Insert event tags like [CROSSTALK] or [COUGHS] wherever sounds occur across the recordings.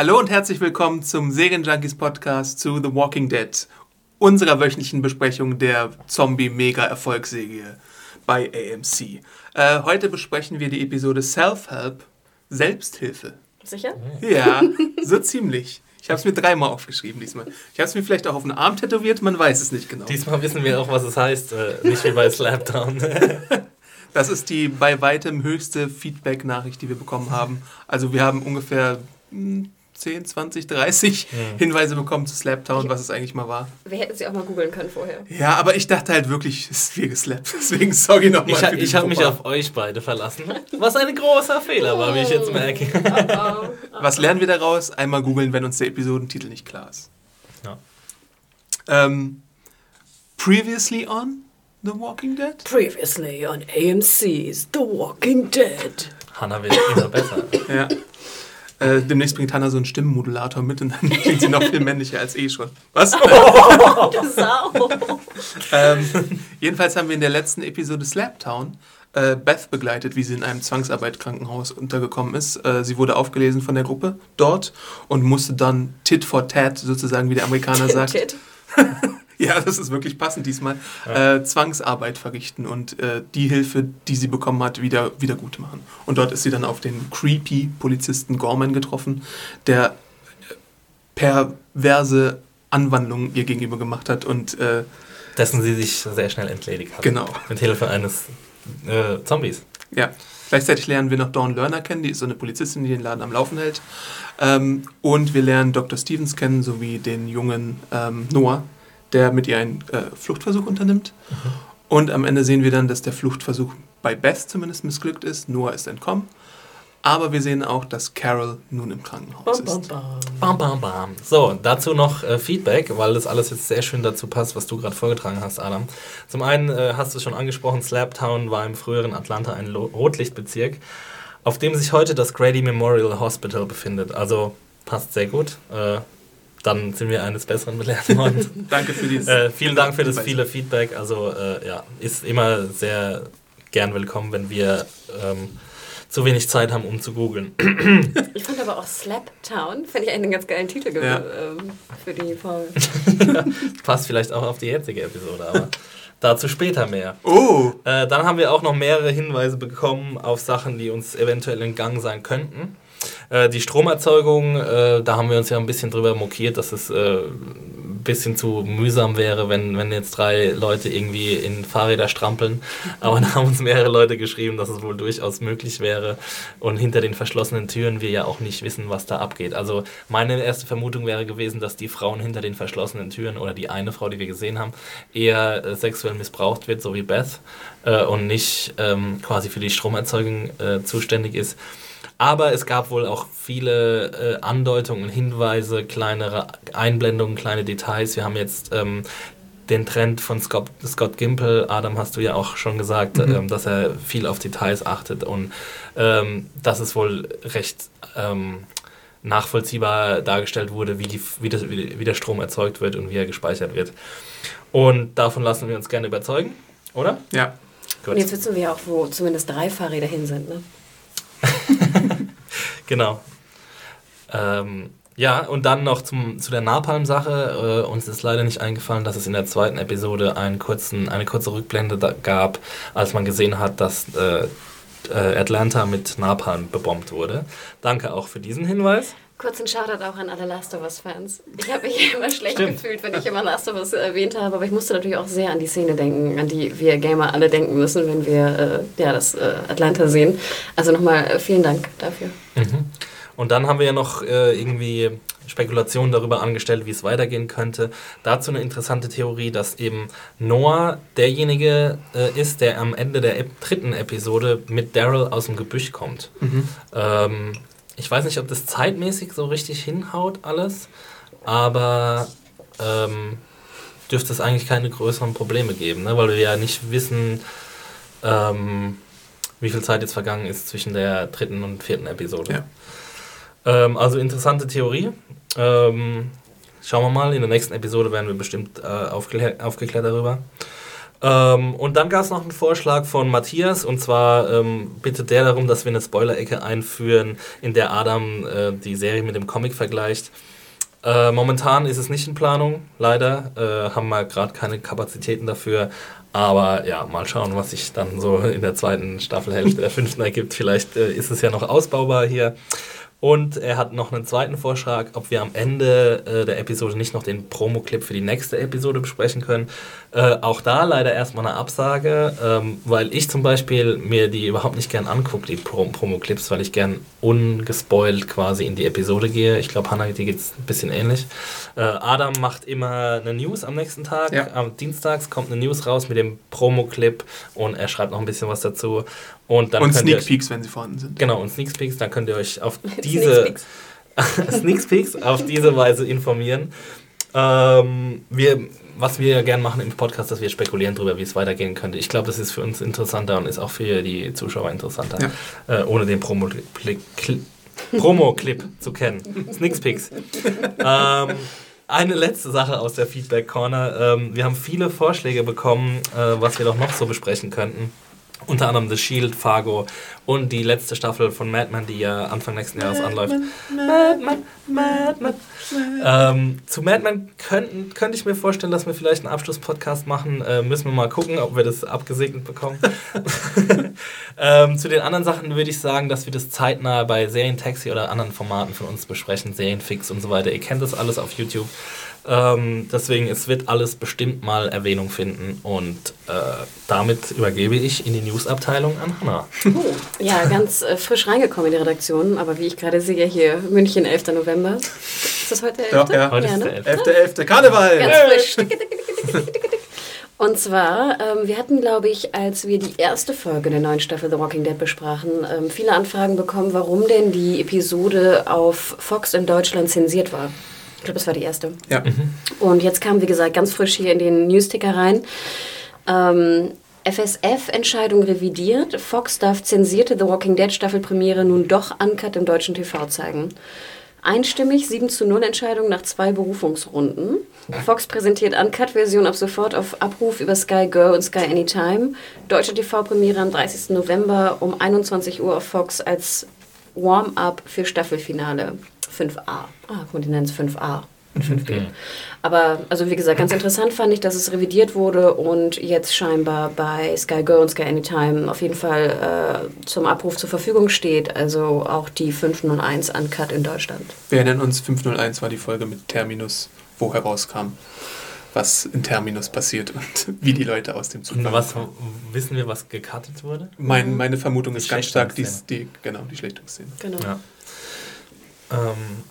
Hallo und herzlich willkommen zum Serienjunkies Podcast zu The Walking Dead, unserer wöchentlichen Besprechung der Zombie-Mega-Erfolgsserie bei AMC. Äh, heute besprechen wir die Episode Self-Help, Selbsthilfe. Sicher? Ja, [LAUGHS] so ziemlich. Ich habe es mir dreimal aufgeschrieben diesmal. Ich habe es mir vielleicht auch auf den Arm tätowiert, man weiß es nicht genau. Diesmal wissen wir auch, was es heißt, äh, nicht wie bei [LAUGHS] Slapdown. [LAUGHS] Das ist die bei weitem höchste Feedback-Nachricht, die wir bekommen haben. Also wir haben ungefähr hm, 10, 20, 30 Mhm. Hinweise bekommen zu Slaptown, was es eigentlich mal war. Wir hätten sie auch mal googeln können vorher. Ja, aber ich dachte halt wirklich, es ist viel geslappt. [LAUGHS] Deswegen sorry nochmal. Ich, ha- ich habe mich auf euch beide verlassen. Was ein großer Fehler war, wie ich jetzt merke. [LAUGHS] Oh, Was lernen wir daraus? Einmal googeln, wenn uns der Episodentitel nicht klar ist. Ja. Ähm, previously on The Walking Dead? Previously on AMC's The Walking Dead. Hanna wird immer besser. Ja. Äh, demnächst bringt Hannah so einen Stimmenmodulator mit und dann [LAUGHS] klingt sie noch viel männlicher als eh schon. Was? [LAUGHS] Du Sau. ähm, jedenfalls haben wir in der letzten Episode Slaptown äh, Beth begleitet, wie sie in einem Zwangsarbeitkrankenhaus untergekommen ist. Äh, sie wurde aufgelesen von der Gruppe dort und musste dann Tit for Tat, sozusagen wie der Amerikaner sagt. Tit. [LAUGHS] [LAUGHS] Ja, das ist wirklich passend diesmal. Äh, Zwangsarbeit verrichten und äh, die Hilfe, die sie bekommen hat, wieder, wieder gut machen. Und dort ist sie dann auf den creepy Polizisten Gorman getroffen, der äh, perverse Anwandlungen ihr gegenüber gemacht hat und äh, Dessen sie sich sehr schnell entledigt hat. genau. Mit Hilfe eines äh, Zombies. Ja. Gleichzeitig lernen wir noch Dawn Lerner kennen, die ist so eine Polizistin, die den Laden am Laufen hält. Ähm, und wir lernen Dr. Stevens kennen, sowie den jungen ähm, Noah, der mit ihr einen äh, Fluchtversuch unternimmt. Und am Ende sehen wir dann, dass der Fluchtversuch bei Beth zumindest missglückt ist. Noah ist entkommen. Aber wir sehen auch, dass Carol nun im Krankenhaus Bam, ist. bam. Bam, bam, bam. So, dazu noch äh, Feedback, weil das alles jetzt sehr schön dazu passt, was du gerade vorgetragen hast, Adam. Zum einen äh, hast du es schon angesprochen, Slaptown war im früheren Atlanta ein Lo Rotlichtbezirk, auf dem sich heute das Grady Memorial Hospital befindet. Also passt sehr gut. Äh, dann sind wir eines Besseren belehrt worden. [LAUGHS] Danke für dieses. äh, vielen Dank für das viele Feedback. Also äh, ja, ist immer sehr gern willkommen, wenn wir ähm, zu wenig Zeit haben, um zu googeln. [CLEARS THROAT] Ich fand aber auch Slaptown, finde ich einen ganz geilen Titel Ja. ähm, für die Folge. [LAUGHS] Passt vielleicht auch auf die jetzige Episode, aber dazu später mehr. Oh! Äh, dann haben wir auch noch mehrere Hinweise bekommen auf Sachen, die uns eventuell entgangen sein könnten. Äh, die Stromerzeugung, äh, da haben wir uns ja ein bisschen drüber mokiert, dass es äh, ein bisschen zu mühsam wäre, wenn, wenn jetzt drei Leute irgendwie in Fahrräder strampeln. Aber da haben uns mehrere Leute geschrieben, dass es wohl durchaus möglich wäre. Und hinter den verschlossenen Türen wir ja auch nicht wissen, was da abgeht. Also meine erste Vermutung wäre gewesen, dass die Frauen hinter den verschlossenen Türen oder die eine Frau, die wir gesehen haben, eher äh, sexuell missbraucht wird, so wie Beth, äh, und nicht ähm, quasi für die Stromerzeugung äh, zuständig ist. Aber es gab wohl auch viele äh, Andeutungen, Hinweise, kleinere Einblendungen, kleine Details. Wir haben jetzt ähm, den Trend von Scott, Scott Gimple, Adam hast du ja auch schon gesagt, ähm, dass er viel auf Details achtet und ähm, dass es wohl recht ähm, nachvollziehbar dargestellt wurde, wie, die, wie, das, wie, der Strom erzeugt wird und wie er gespeichert wird. Und davon lassen wir uns gerne überzeugen, oder? Ja. Und jetzt wissen wir auch, wo zumindest drei Fahrräder hin sind. Ne? [LAUGHS] Genau. Ähm, ja, und dann noch zum, zu der Napalm-Sache. Äh, uns ist leider nicht eingefallen, dass es in der zweiten Episode einen kurzen, eine kurze Rückblende da gab, als man gesehen hat, dass äh, äh, Atlanta mit Napalm bebombt wurde. Danke auch für diesen Hinweis. Kurzen Shoutout auch an alle Last of Us-Fans. Ich habe mich [LAUGHS] immer schlecht Stimmt. gefühlt, wenn ich immer Last of Us erwähnt habe, aber ich musste natürlich auch sehr an die Szene denken, an die wir Gamer alle denken müssen, wenn wir äh, ja, das äh, Atlanta sehen. Also nochmal äh, vielen Dank dafür. Mhm. Und dann haben wir ja noch äh, irgendwie Spekulationen darüber angestellt, wie es weitergehen könnte. Dazu eine interessante Theorie, dass eben Noah derjenige äh, ist, der am Ende der Ep dritten Episode mit Daryl aus dem Gebüsch kommt. Ähm, ich weiß nicht, ob das zeitmäßig so richtig hinhaut alles, aber ähm, dürfte es eigentlich keine größeren Probleme geben, ne? weil wir ja nicht wissen, ähm, wie viel Zeit jetzt vergangen ist zwischen der dritten und vierten Episode. Ja. Ähm, also interessante Theorie. Ähm, schauen wir mal, in der nächsten Episode werden wir bestimmt äh, aufgeklär aufgeklärt darüber. Ähm, und dann gab es noch einen Vorschlag von Matthias und zwar ähm, bittet der darum, dass wir eine Spoiler-Ecke einführen, in der Adam äh, die Serie mit dem Comic vergleicht. Äh, momentan ist es nicht in Planung, leider. Äh, haben wir gerade keine Kapazitäten dafür. Aber ja, mal schauen, was sich dann so in der zweiten Staffelhälfte der fünften ergibt. Vielleicht äh, ist es ja noch ausbaubar hier. Und er hat noch einen zweiten Vorschlag, ob wir am Ende äh, der Episode nicht noch den Promo-Clip für die nächste Episode besprechen können. Äh, auch da leider erstmal eine Absage, ähm, weil ich zum Beispiel mir die überhaupt nicht gern angucke, die Prom Promo-Clips, weil ich gern ungespoilt quasi in die Episode gehe. Ich glaube, Hannah, dir geht es ein bisschen ähnlich. Äh, Adam macht immer eine News am nächsten Tag. Ja. Am Dienstags kommt eine News raus mit dem Promo-Clip und er schreibt noch ein bisschen was dazu. Und, dann Und Sneak euch- Peeks, wenn sie vorhanden sind. Genau, und Sneak Peeks, dann könnt ihr euch auf [LAUGHS] diese. [LAUGHS] Sneak Peeks auf diese Weise informieren. Ähm, wir, was wir gerne machen im Podcast, dass wir spekulieren darüber, wie es weitergehen könnte. Ich glaube, das ist für uns interessanter und ist auch für die Zuschauer interessanter, äh, ohne den Promo-Clip Promo [LAUGHS] zu kennen. Sneak Peeks. Ähm, eine letzte Sache aus der Feedback Corner. Ähm, wir haben viele Vorschläge bekommen, äh, was wir doch noch so besprechen könnten. Unter anderem The Shield, Fargo und die letzte Staffel von Mad Men, die ja Anfang nächsten Jahres anläuft. Mad Men, Mad Men. Ähm, zu Mad Men könnten, könnte ich mir vorstellen, dass wir vielleicht einen Abschlusspodcast machen. Äh, müssen wir mal gucken, ob wir das abgesegnet bekommen. [LAUGHS] ähm, zu den anderen Sachen würde ich sagen, dass wir das zeitnah bei Serientaxi oder anderen Formaten von uns besprechen, Serienfix und so weiter. Ihr kennt das alles auf YouTube. Ähm, deswegen, es wird alles bestimmt mal Erwähnung finden und äh, damit übergebe ich in die Newsabteilung an Hannah. Oh, ja, ganz äh, frisch reingekommen in die Redaktion, aber wie ich gerade sehe, hier München, 11. November. Ist das heute der 11.? Ja, ja. Heute ist ne? der 11. 11.11. Karneval! Ganz frisch. Und zwar, ähm, wir hatten, glaube ich, als wir die erste Folge der neuen Staffel The Walking Dead besprachen, ähm, viele Anfragen bekommen, warum denn die Episode auf Fox in Deutschland zensiert war. Ich glaube, das war die erste. Ja. Und jetzt kam, wie gesagt, ganz frisch hier in den Newsticker rein. Ähm, FSF-Entscheidung revidiert. Fox darf zensierte The Walking Dead Staffelpremiere nun doch uncut im deutschen TV zeigen. Einstimmig 7 zu 0 Entscheidung nach zwei Berufungsrunden. Fox präsentiert Uncut-Version ab sofort auf Abruf über Sky Go und Sky Anytime. Deutsche TV-Premiere am 30. November um 21 Uhr auf Fox als Warm-up für Staffelfinale 5a. Ah, guck mal, die nennen es 5a und 5b. Aber, also wie gesagt, ganz interessant fand ich, dass es revidiert wurde und jetzt scheinbar bei Sky Go und Sky Anytime auf jeden Fall äh, zum Abruf zur Verfügung steht. Also auch die 501 Uncut in Deutschland. Wir erinnern uns, 501 war die Folge mit Terminus, wo herauskam, was in Terminus passiert [LAUGHS] und wie die Leute aus dem Zug Und was wissen wir, was gecuttet wurde? Mein, meine Vermutung ist Die ganz stark die, Schlechtungsszene. die, genau, die Schlichtungsszene. Genau. Ja. Ähm,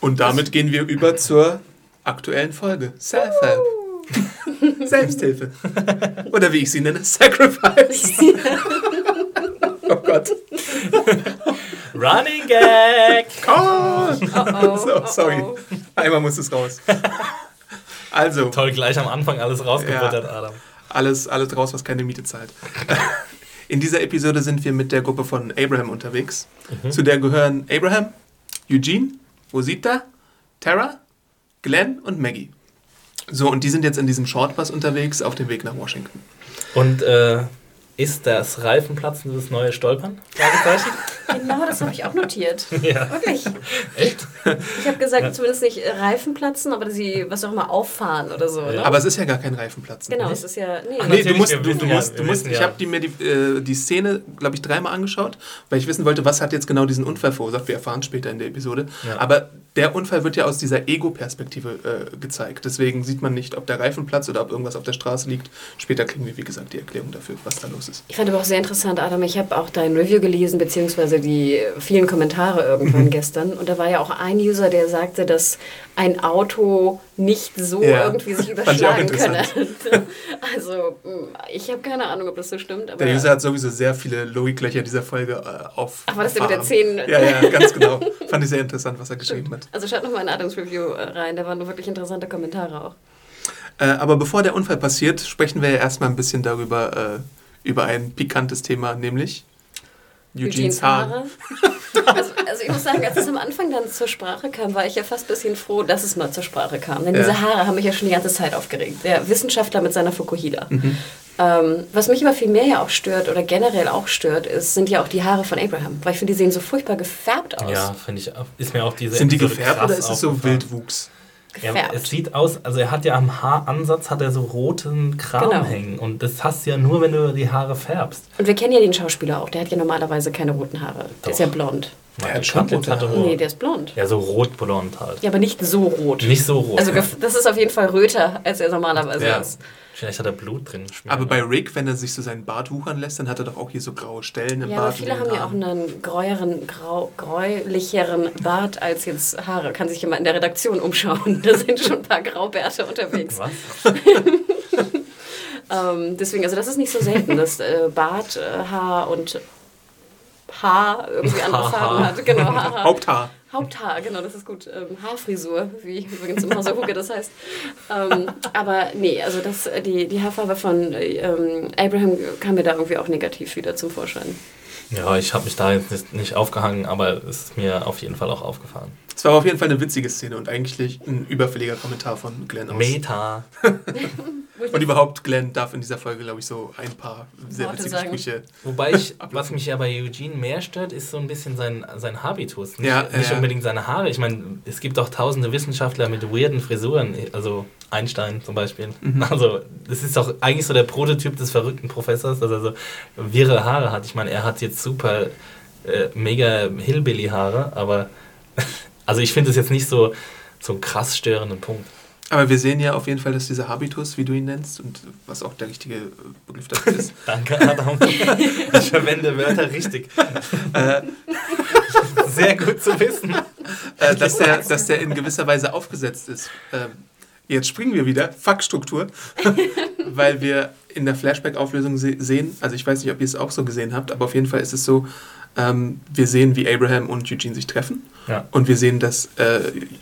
Und damit gehen wir über zur aktuellen Folge. Self-Help. [LAUGHS] Selbsthilfe. Oder wie ich sie nenne, Sacrifice. [LAUGHS] oh Gott. Running Gag! Come on. Oh, So, sorry. oh. Einmal muss es raus. Also, Toll, gleich am Anfang alles rausgebuttert, Adam. alles, alles raus, was keine Miete zahlt. [LAUGHS] In dieser Episode sind wir mit der Gruppe von Abraham unterwegs. Zu der gehören Abraham, Eugene, Rosita, Tara, Glenn und Maggie. So, und die sind jetzt in diesem Shortbus unterwegs auf dem Weg nach Washington. Und äh, ist das Reifenplatzen das neue Stolpern? [LAUGHS] Genau, das habe ich auch notiert. [LAUGHS] ja. Wirklich. Echt? Ich habe gesagt, zumindest nicht äh, Reifen platzen, aber sie was auch immer auffahren oder so. Ne? Aber es ist ja gar kein Reifenplatzen. genau, es ist ja. Nee, Ach, Nee, du musst, du, du ja, musst, du musst ich ja. habe die, mir die, äh, die Szene, glaube ich, dreimal angeschaut, weil ich wissen wollte, was hat jetzt genau diesen Unfall verursacht. Wir erfahren später in der Episode. Ja. Aber der Unfall wird ja aus dieser Ego-Perspektive äh, gezeigt. Deswegen sieht man nicht, ob der Reifen platzt oder ob irgendwas auf der Straße liegt. Später kriegen wir, wie gesagt, die Erklärung dafür, was da los ist. Ich fand aber auch sehr interessant, Adam. Ich habe auch dein Review gelesen, beziehungsweise die vielen Kommentare irgendwann gestern. Und da war ja auch ein User, der sagte, dass ein Auto nicht so Ja, irgendwie sich [LAUGHS] überschlagen könne. [LAUGHS] also, mh, ich habe keine Ahnung, ob das so stimmt. Der User hat sowieso sehr viele Logiklöcher dieser Folge äh, auf. Ach, war das der mit der erfahren. 10? Ja, ja, ganz genau. [LAUGHS] Fand ich sehr interessant, was er geschrieben hat. Also schaut nochmal in Adams Review äh, rein, da waren wirklich interessante Kommentare auch. Äh, aber bevor der Unfall passiert, sprechen wir ja erstmal ein bisschen darüber, äh, über ein pikantes Thema, nämlich Eugenes Haare. Also, also ich muss sagen, als es am Anfang dann zur Sprache kam, war ich ja fast ein bisschen froh, dass es mal zur Sprache kam. Denn Ja. diese Haare haben mich ja schon die ganze Zeit aufgeregt. Der Wissenschaftler mit seiner Fukuhila. Mhm. Ähm, was mich aber viel mehr ja auch stört oder generell auch stört, ist, sind ja auch die Haare von Abraham. Weil ich finde, die sehen so furchtbar gefärbt aus. Ja, finde ich. auch- Ist mir auch diese. Sind die gefärbt oder ist es so aufgefallen. Wildwuchs? Ja, Gefärbt. es sieht aus, also er hat ja am Haaransatz hat er so roten Kram Genau. hängen und das hast du ja nur, wenn du die Haare färbst. Und wir kennen ja den Schauspieler auch. Der hat ja normalerweise keine roten Haare. Der ist Doch. ja blond. Der hat Cutlets schon rote hatte Haare. rot. Nee, der ist blond. Ja, so rotblond halt. Ja, aber nicht so rot. Nicht so rot. Also das ist auf jeden Fall röter, als er normalerweise ja. ist. Vielleicht hat er Blut drin. Aber bei Rick, wenn er sich so seinen Bart wuchern lässt, dann hat er doch auch hier so graue Stellen im Ja, Bart. aber viele haben ja auch einen gräueren, grau, gräulicheren Bart als jetzt Haare. Kann sich jemand in der Redaktion umschauen. Da sind schon ein paar Graubärte unterwegs. Was? [LAUGHS] Ähm, deswegen, also das ist nicht so selten, dass äh, Bart, äh, Haar und Haar irgendwie [LAUGHS] andere. Farben hat. Genau, Haar. [LAUGHS] Haupthaar. Haupthaar, genau, das ist gut. Ähm, Haarfrisur, wie übrigens im Hause Huge das heißt. Ähm, aber nee, also das, die, die Haarfarbe von äh, ähm, Abraham kam mir da irgendwie auch negativ wieder zum Vorschein. Ja, ich habe mich da jetzt nicht, nicht aufgehangen, aber es ist mir auf jeden Fall auch aufgefallen. Es war auf jeden Fall eine witzige Szene und eigentlich ein überfälliger Kommentar von Glenn aus. Meta. [LAUGHS] Und überhaupt, Glenn darf in dieser Folge, glaube ich, so ein paar sehr Worte witzige sagen. Sprüche. Wobei ich, [LAUGHS] was mich ja bei Eugene mehr stört, ist so ein bisschen sein, sein Habitus. Nicht, Ja, nicht ja. unbedingt seine Haare. Ich meine, es gibt auch tausende Wissenschaftler mit weirden Frisuren, also Einstein zum Beispiel. Mhm. [LAUGHS] Also, das ist doch eigentlich so der Prototyp des verrückten Professors, dass er so wirre Haare hat. Ich meine, er hat jetzt super äh, mega Hillbilly-Haare, aber [LAUGHS] also ich finde es jetzt nicht so, so einen krass störenden Punkt. Aber wir sehen ja auf jeden Fall, dass dieser Habitus, wie du ihn nennst, und was auch der richtige Begriff dafür ist, [LAUGHS] Danke, Adam. Ich verwende Wörter richtig. äh, Sehr gut zu wissen. äh, dass, der, dass der in gewisser Weise aufgesetzt ist. Ähm, jetzt springen wir wieder, Fuckstruktur, [LAUGHS] weil wir in der Flashback-Auflösung se sehen, also ich weiß nicht, ob ihr es auch so gesehen habt, aber auf jeden Fall ist es so, ähm, wir sehen, wie Abraham und Eugene sich treffen Ja. und wir sehen, dass äh,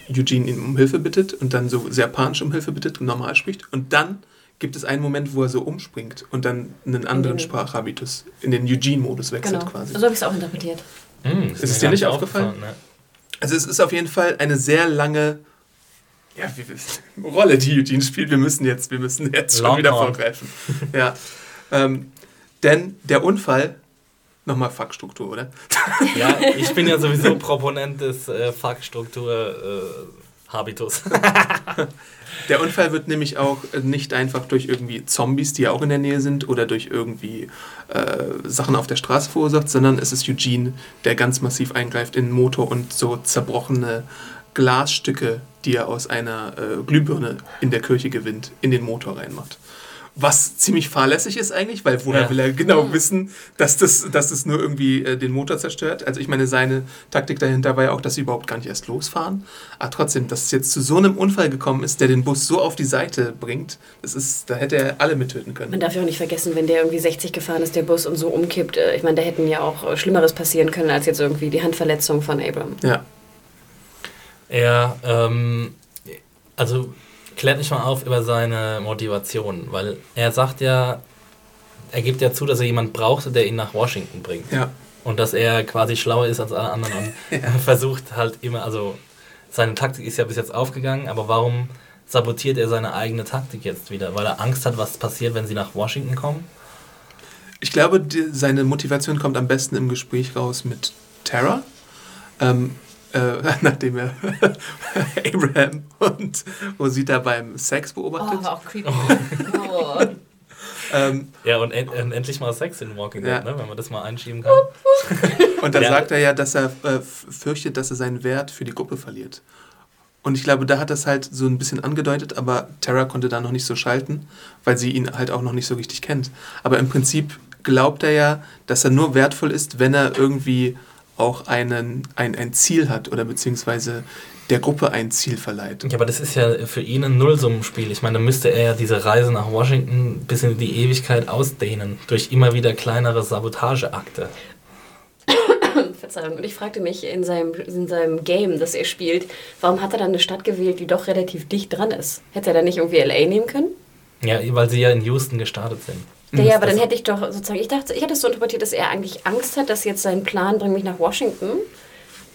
Eugene ihn um Hilfe bittet und dann so sehr panisch um Hilfe bittet und normal spricht und dann gibt es einen Moment, wo er so umspringt und dann einen anderen den- Sprachhabitus in den Eugene-Modus wechselt Genau, quasi. so habe ich es auch interpretiert. Hm, Ist es dir nicht aufgefallen? ne? Also es ist auf jeden Fall eine sehr lange ja, wie, wie, Rolle, die Eugene spielt. Wir müssen jetzt, wir müssen jetzt schon wieder vorgreifen. Ja. Ähm, denn der Unfall, nochmal Fuckstruktur, oder? Ja, ich bin ja sowieso Proponent des äh, Fuckstruktur-Habitus. [LAUGHS] Der Unfall wird nämlich auch äh, nicht einfach durch irgendwie Zombies, die ja auch in der Nähe sind, oder durch irgendwie äh, Sachen auf der Straße verursacht, sondern es ist Eugene, der ganz massiv eingreift in den Motor und so zerbrochene Glasstücke, die er aus einer äh, Glühbirne in der Kirche gewinnt, in den Motor reinmacht. Was ziemlich fahrlässig ist eigentlich, weil woher Ja. will er genau wissen, dass das, dass das nur irgendwie äh, den Motor zerstört? Also ich meine, seine Taktik dahinter war ja auch, dass sie überhaupt gar nicht erst losfahren. Aber trotzdem, dass es jetzt zu so einem Unfall gekommen ist, der den Bus so auf die Seite bringt, das ist, da hätte er alle mittöten können. Man darf ja auch nicht vergessen, wenn der irgendwie 60 gefahren ist, der Bus und so umkippt. äh, Ich meine, da hätten ja auch äh, Schlimmeres passieren können, als jetzt irgendwie die Handverletzung von Abram. Ja. Er, ähm, also klärt mich mal auf über seine Motivation, weil er sagt ja, er gibt ja zu, dass er jemand brauchte, der ihn nach Washington bringt. Ja. Und dass er quasi schlauer ist als alle anderen und [LAUGHS] [LAUGHS] versucht halt immer, also seine Taktik ist ja bis jetzt aufgegangen, aber warum sabotiert er seine eigene Taktik jetzt wieder? Weil er Angst hat, was passiert, wenn sie nach Washington kommen? Ich glaube, die, seine Motivation kommt am besten im Gespräch raus mit Tara. Ähm, äh, [LAUGHS] nachdem er [LAUGHS] Abraham und Rosita beim Sex beobachtet. auch creepy. Oh. [LAUGHS] Ähm, Ja, und, en und endlich mal Sex in Walking Dead, Ja. ne? wenn man das mal einschieben kann. Und dann Ja. sagt er ja, dass er äh, fürchtet, dass er seinen Wert für die Gruppe verliert. Und ich glaube, da hat das halt so ein bisschen angedeutet, aber Tara konnte da noch nicht so schalten, weil sie ihn halt auch noch nicht so richtig kennt. Aber im Prinzip glaubt er ja, dass er nur wertvoll ist, wenn er irgendwie auch einen, ein, ein Ziel hat oder beziehungsweise der Gruppe ein Ziel verleiht. Ja, aber das ist ja für ihn ein Nullsummenspiel. Ich meine, da müsste er ja diese Reise nach Washington bis in die Ewigkeit ausdehnen, durch immer wieder kleinere Sabotageakte. [COUGHS] Verzeihung. Und ich fragte mich in seinem, in seinem Game, das er spielt, warum hat er dann eine Stadt gewählt, die doch relativ dicht dran ist? Hätte er dann nicht irgendwie LA nehmen können? Ja, weil sie ja in Houston gestartet sind. Ja, ja, aber dann hätte ich doch sozusagen, ich dachte, ich hatte es so interpretiert, dass er eigentlich Angst hat, dass jetzt sein Plan bringt mich nach Washington.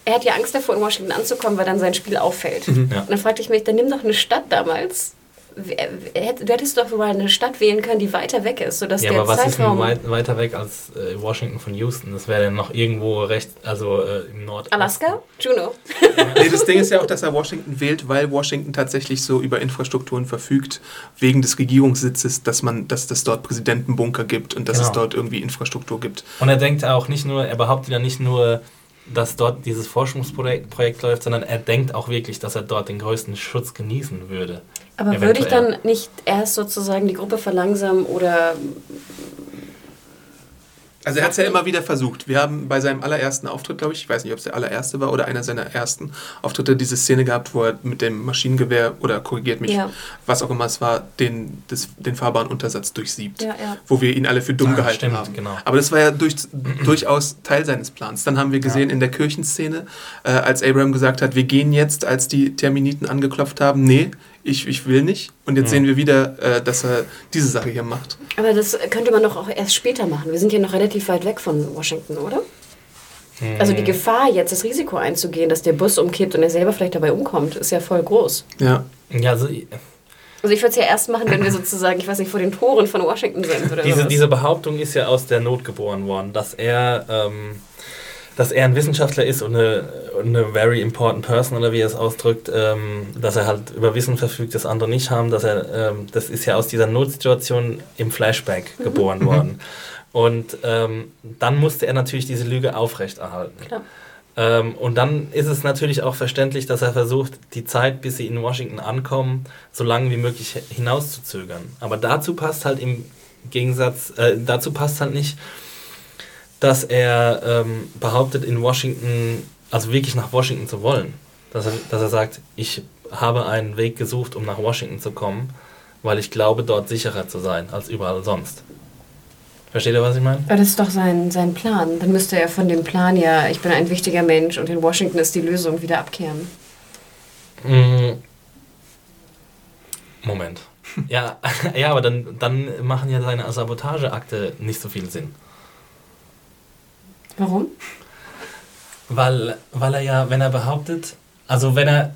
Er hat ja Angst davor, in Washington anzukommen, weil dann sein Spiel auffällt. Ja. Und dann fragte ich mich, dann nimm doch eine Stadt damals, du hättest doch mal eine Stadt wählen können, die weiter weg ist, sodass ja, der aber was Zeitraum... ist denn weit, weiter weg als äh, Washington von Houston? Das wäre dann noch irgendwo recht, also äh, im Nord. Alaska? Juno. [LAUGHS] nee, das Ding ist ja auch, dass er Washington wählt, weil Washington tatsächlich so über Infrastrukturen verfügt, wegen des Regierungssitzes, dass man, dass das dort Präsidentenbunker gibt und dass Genau. es dort irgendwie Infrastruktur gibt. Und er denkt auch nicht nur, er behauptet ja nicht nur, dass dort dieses Forschungsprojekt Projekt läuft, sondern er denkt auch wirklich, dass er dort den größten Schutz genießen würde. Aber würde ich Eventuell. dann nicht erst sozusagen die Gruppe verlangsamen oder Also er hat es ja immer wieder versucht. Wir haben bei seinem allerersten Auftritt, glaube ich, ich weiß nicht, ob es der allererste war oder einer seiner ersten Auftritte, diese Szene gehabt, wo er mit dem Maschinengewehr oder korrigiert mich, Ja. was auch immer es war, den, das, den fahrbaren Untersatz durchsiebt. Ja, ja. Wo wir ihn alle für dumm gehalten stimmt, haben. genau. Aber das war ja durch, durchaus Teil seines Plans. Dann haben wir gesehen Ja. in der Kirchenszene, äh, als Abraham gesagt hat, wir gehen jetzt, als die Terminiten angeklopft haben, nee, ich, ich will nicht. Und jetzt Ja. sehen wir wieder, äh, dass er diese Sache hier macht. Aber das könnte man doch auch erst später machen. Wir sind ja noch relativ weit weg von Washington, oder? Also Hm. die Gefahr, jetzt das Risiko einzugehen, dass der Bus umkippt und er selber vielleicht dabei umkommt, ist ja voll groß. Ja. Ja, also Also ich würde es ja erst machen, wenn wir sozusagen, ich weiß nicht, vor den Toren von Washington sind oder diese, sowas. diese Behauptung ist ja aus der Not geboren worden, dass er, ähm, dass er ein Wissenschaftler ist und eine, eine very important person oder wie er es ausdrückt, ähm, dass er halt über Wissen verfügt, das andere nicht haben, dass er, ähm, das ist ja aus dieser Notsituation im Flashback geboren worden. Und ähm, dann musste er natürlich diese Lüge aufrechterhalten. Klar. Ähm, und dann ist es natürlich auch verständlich, dass er versucht, die Zeit, bis sie in Washington ankommen, so lange wie möglich hinauszuzögern. Aber dazu passt halt im Gegensatz, äh, dazu passt halt nicht, dass er ähm, behauptet, in Washington, also wirklich nach Washington zu wollen. Dass er, dass er sagt, ich habe einen Weg gesucht, um nach Washington zu kommen, weil ich glaube, dort sicherer zu sein als überall sonst. Versteht ihr, was ich meine? Aber das ist doch sein, sein Plan. Dann müsste er von dem Plan ja, ich bin ein wichtiger Mensch und in Washington ist die Lösung, wieder abkehren. Mm. Moment. Ja, [LAUGHS] ja aber dann, dann machen ja seine Sabotageakte nicht so viel Sinn. Warum? Weil, weil er ja, wenn er behauptet, also wenn er.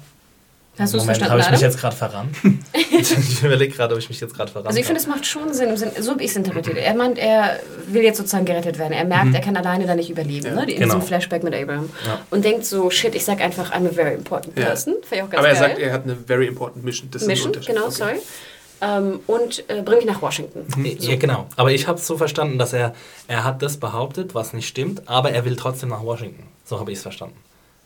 Hast Moment, verstanden, habe ich mich jetzt gerade verrannt? [LAUGHS] ich überlege gerade, ob ich mich jetzt gerade verrannt Also ich finde, es macht schon Sinn, im Sinn so habe ich es interpretiert. Er meint, er will jetzt sozusagen gerettet werden. Er merkt, er kann alleine da nicht überleben, Ja. ne? in Genau. diesem Flashback mit Abraham. Ja. Und denkt so, shit, ich sag einfach, I'm a very important Ja. person. Fand ich auch ganz Aber er geil. sagt, er hat eine very important mission. Das Mission, genau, Okay. sorry. Ähm, und äh, bring mich nach Washington. Ja, genau. Aber ich habe es so verstanden, dass er, er hat das behauptet, was nicht stimmt, aber er will trotzdem nach Washington. So habe ich es verstanden.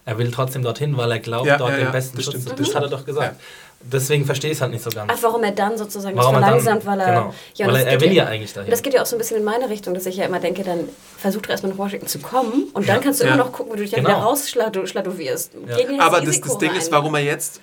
Er will trotzdem dorthin, weil er glaubt, Ja, dort ja, den ja, besten das Schutz zu das hat er doch gesagt. Deswegen verstehe ich es halt nicht so ganz. Ach, warum er dann sozusagen Warum das er dann- verlangsamt, weil er... genau. Ja, Weil das er- er geht will ja eigentlich dahin. Und Das geht ja auch so ein bisschen in meine Richtung, dass ich ja immer denke, dann versuch doch erstmal nach Washington zu kommen und dann kannst du Ja. immer noch gucken, wie du dich dann Genau. wieder rausschladowierst. Ja. Aber das, das Ding rein. ist, warum er jetzt,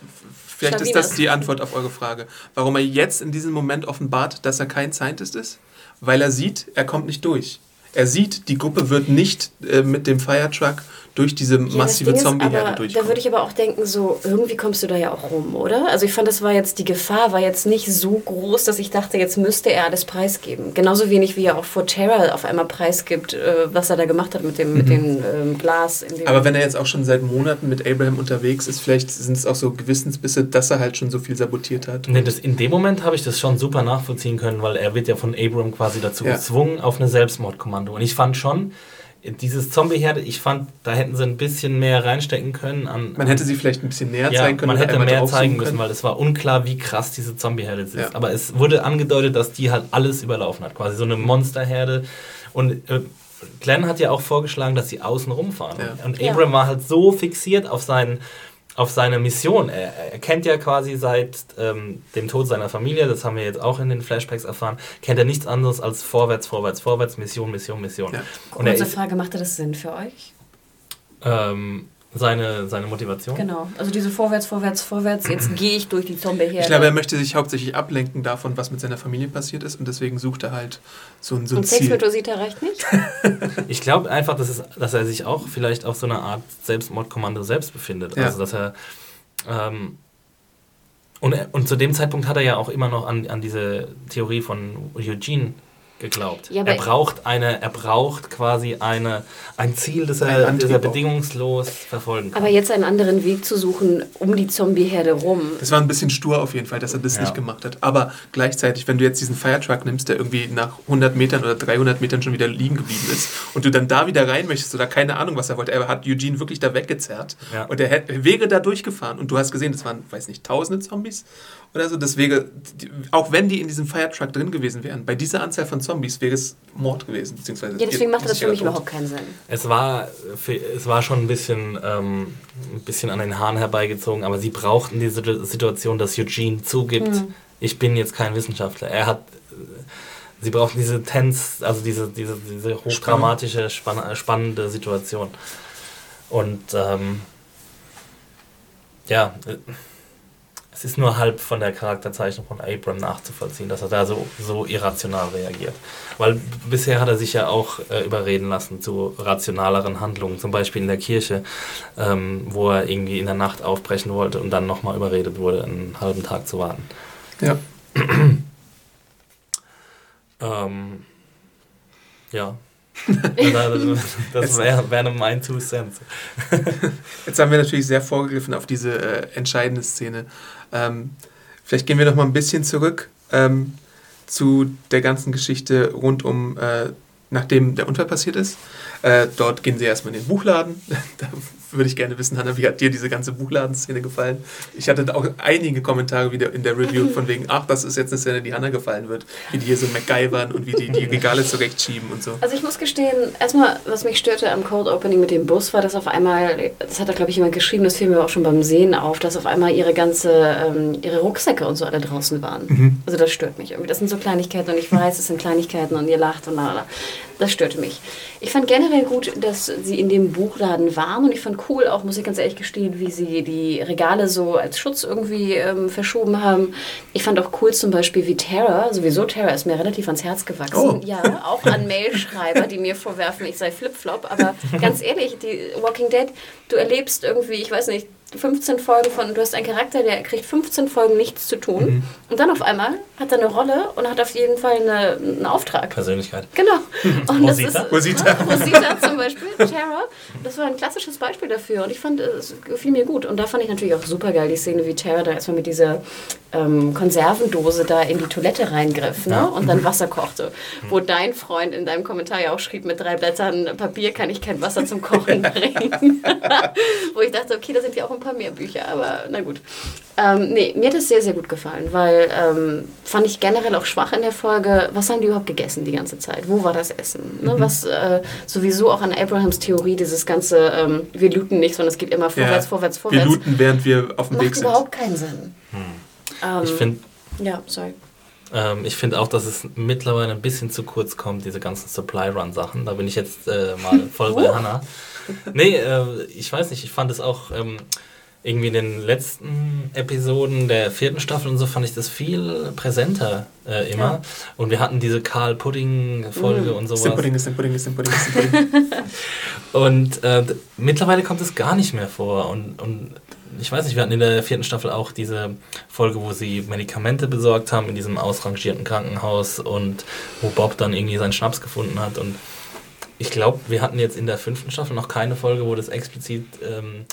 vielleicht ist Schlawinas. das die Antwort auf eure Frage, warum er jetzt in diesem Moment offenbart, dass er kein Scientist ist, weil er sieht, er kommt nicht durch. Er sieht, die Gruppe wird nicht äh, mit dem Firetruck durch diese Ja, massive ist Zombie-Herde aber, Da würde ich aber auch denken, so irgendwie kommst du da ja auch rum, oder? Also ich fand, das war jetzt die Gefahr war jetzt nicht so groß, dass ich dachte, jetzt müsste er alles preisgeben. Genauso wenig wie er auch vor Terra auf einmal preisgibt, äh, was er da gemacht hat mit dem mit dem ähm, Glas. In dem Mhm. Aber wenn er jetzt auch schon seit Monaten mit Abraham unterwegs ist, vielleicht sind es auch so Gewissensbisse, dass er halt schon so viel sabotiert hat. Nee, das, in dem Moment habe ich das schon super nachvollziehen können, weil er wird ja von Abram quasi dazu Ja. gezwungen auf eine Selbstmordkommando. Und ich fand schon, dieses Zombie-Herde, ich fand, da hätten sie ein bisschen mehr reinstecken können an. Man hätte sie vielleicht ein bisschen näher ja, zeigen können. man hätte mehr zeigen müssen, können. weil es war unklar, wie krass diese Zombie-Herde ist. Ja. Aber es wurde angedeutet, dass die halt alles überlaufen hat, quasi so eine Monsterherde. Und äh, Glenn hat ja auch vorgeschlagen, dass sie außen rumfahren. Ja. Und Ja. Abram war halt so fixiert auf seinen auf seine Mission. Er, er kennt ja quasi seit ähm, dem Tod seiner Familie, das haben wir jetzt auch in den Flashbacks erfahren, kennt er nichts anderes als vorwärts, vorwärts, vorwärts, Mission, Mission, Mission. Ja. Und Kurze Frage, macht das Sinn für euch? ähm, seine, seine Motivation. Genau. Also diese vorwärts, vorwärts, vorwärts, jetzt [CLEARS THROAT] gehe ich durch die Zombie-Herde. Ich glaube, er möchte sich hauptsächlich ablenken davon, was mit seiner Familie passiert ist und deswegen sucht er halt so ein, so ein und Sex Ziel. mit Rosita reicht nicht? [LAUGHS] Ich glaube einfach, dass, es, dass er sich auch vielleicht auf so einer Art Selbstmordkommando selbst befindet. Ja. Also, dass er. Ähm, und, und zu dem Zeitpunkt hat er ja auch immer noch an, an diese Theorie von Eugene geglaubt. Ja, er braucht eine, er braucht quasi eine, ein Ziel, das er, Ein das er bedingungslos verfolgen kann. Aber jetzt einen anderen Weg zu suchen um die Zombieherde rum. Das war ein bisschen stur auf jeden Fall, dass er das Ja. nicht gemacht hat. Aber gleichzeitig, wenn du jetzt diesen Firetruck nimmst, der irgendwie nach 100 Metern oder 300 Metern schon wieder liegen geblieben ist und du dann da wieder rein möchtest oder keine Ahnung, was er wollte, er hat Eugene wirklich da weggezerrt Ja. und er hätte, wäre da durchgefahren und du hast gesehen, das waren, weiß nicht, tausende Zombies oder so, die- auch wenn die in diesem Firetruck drin gewesen wären, bei dieser Anzahl von Zombies wäre es Mord gewesen, beziehungsweise Ja, deswegen macht das für mich überhaupt keinen Sinn. Es war, es war schon ein bisschen, ähm, ein bisschen an den Haaren herbeigezogen, aber sie brauchten diese Situation, dass Eugene zugibt, ich bin jetzt kein Wissenschaftler. Er hat, sie brauchten diese Tense, also diese, diese, diese hochdramatische, spann spannende Situation. Und ähm, ja, äh, es ist nur halb von der Charakterzeichnung von Abram nachzuvollziehen, dass er da so, so irrational reagiert. Weil bisher hat er sich ja auch äh, überreden lassen zu rationaleren Handlungen, zum Beispiel in der Kirche, ähm, wo er irgendwie in der Nacht aufbrechen wollte und dann nochmal überredet wurde, einen halben Tag zu warten. Ja. [CLEARS THROAT] Ähm, ja. [LAUGHS] das wäre wär mein Two Cents. [LAUGHS] Jetzt haben wir natürlich sehr vorgegriffen auf diese äh, entscheidende Szene. Ähm, vielleicht gehen wir noch mal ein bisschen zurück ähm, zu der ganzen Geschichte rund um, äh, nachdem der Unfall passiert ist. Äh, dort gehen sie erstmal in den Buchladen. [LAUGHS] da würde ich gerne wissen, Hanna, wie hat dir diese ganze Buchladenszene gefallen? Ich hatte auch einige Kommentare wieder in der Review von wegen, ach, das ist jetzt eine Szene, die Hanna gefallen wird. Wie die hier so MacGyvern und wie die die [LAUGHS] Regale zurechtschieben und so. Also ich muss gestehen, erstmal, was mich störte am Cold Opening mit dem Bus, war, dass auf einmal, das hat da glaube ich jemand geschrieben, das fiel mir auch schon beim Sehen auf, dass auf einmal ihre ganze, ähm, ihre Rucksäcke und so alle draußen waren. Also das stört mich irgendwie. Das sind so Kleinigkeiten und ich weiß, es sind Kleinigkeiten und ihr lacht und la, la. Das störte mich. Ich fand generell gut, dass sie in dem Buchladen waren und ich fand cool auch, muss ich ganz ehrlich gestehen, wie sie die Regale so als Schutz irgendwie ähm, verschoben haben. Ich fand auch cool zum Beispiel, wie Tara, sowieso Tara ist mir relativ ans Herz gewachsen. Oh. Ja, auch an Mailschreiber, die mir vorwerfen, ich sei Flipflop. Aber [LAUGHS] ganz ehrlich, die Walking Dead, du erlebst irgendwie, ich weiß nicht, 15 Folgen von, du hast einen Charakter, der kriegt 15 Folgen nichts zu tun. Mhm. Und dann auf einmal hat er eine Rolle und hat auf jeden Fall eine, einen Auftrag. Persönlichkeit. Genau. [LAUGHS] Und das Rosita? ist, Rosita. [LAUGHS] Rosita zum Beispiel, Tara, das war ein klassisches Beispiel dafür und ich fand, es gefiel mir gut. Und da fand ich natürlich auch super geil, die Szene, wie Tara da erstmal mit dieser ähm, Konservendose da in die Toilette reingriff ne? und dann Wasser kochte. Wo dein Freund in deinem Kommentar ja auch schrieb, mit drei Blättern Papier kann ich kein Wasser zum Kochen [LAUGHS] bringen. Wo ich dachte, okay, da sind ja auch ein paar mehr Bücher, aber na gut. Ähm, nee, mir hat es sehr, sehr gut gefallen, weil ähm, fand ich generell auch schwach in der Folge. Was haben die überhaupt gegessen die ganze Zeit? Wo war das Essen? Ne? Was äh, sowieso auch an Abrahams Theorie, dieses ganze, ähm, wir looten nicht, sondern es geht immer vorwärts, Ja. vorwärts, Wir vorwärts. looten, während wir auf dem Weg Macht sind. überhaupt keinen Sinn. Ähm, Ich finde ja, sorry. ähm, ich find auch, dass es mittlerweile ein bisschen zu kurz kommt, diese ganzen Supply-Run-Sachen. Da bin ich jetzt äh, mal voll bei. Hannah. Nee, äh, ich weiß nicht, ich fand es auch ähm, irgendwie in den letzten Episoden der vierten Staffel und so fand ich das viel präsenter äh, immer. Ja. Und wir hatten diese Karl Pudding-Folge Mhm. und sowas. Pudding, ist Pudding, ist Pudding, Pudding. [LAUGHS] Und äh, mittlerweile kommt es gar nicht mehr vor. Und, und ich weiß nicht, wir hatten in der vierten Staffel auch diese Folge, wo sie Medikamente besorgt haben in diesem ausrangierten Krankenhaus und wo Bob dann irgendwie seinen Schnaps gefunden hat. Und ich glaube, wir hatten jetzt in der fünften Staffel noch keine Folge, wo das explizit ähm,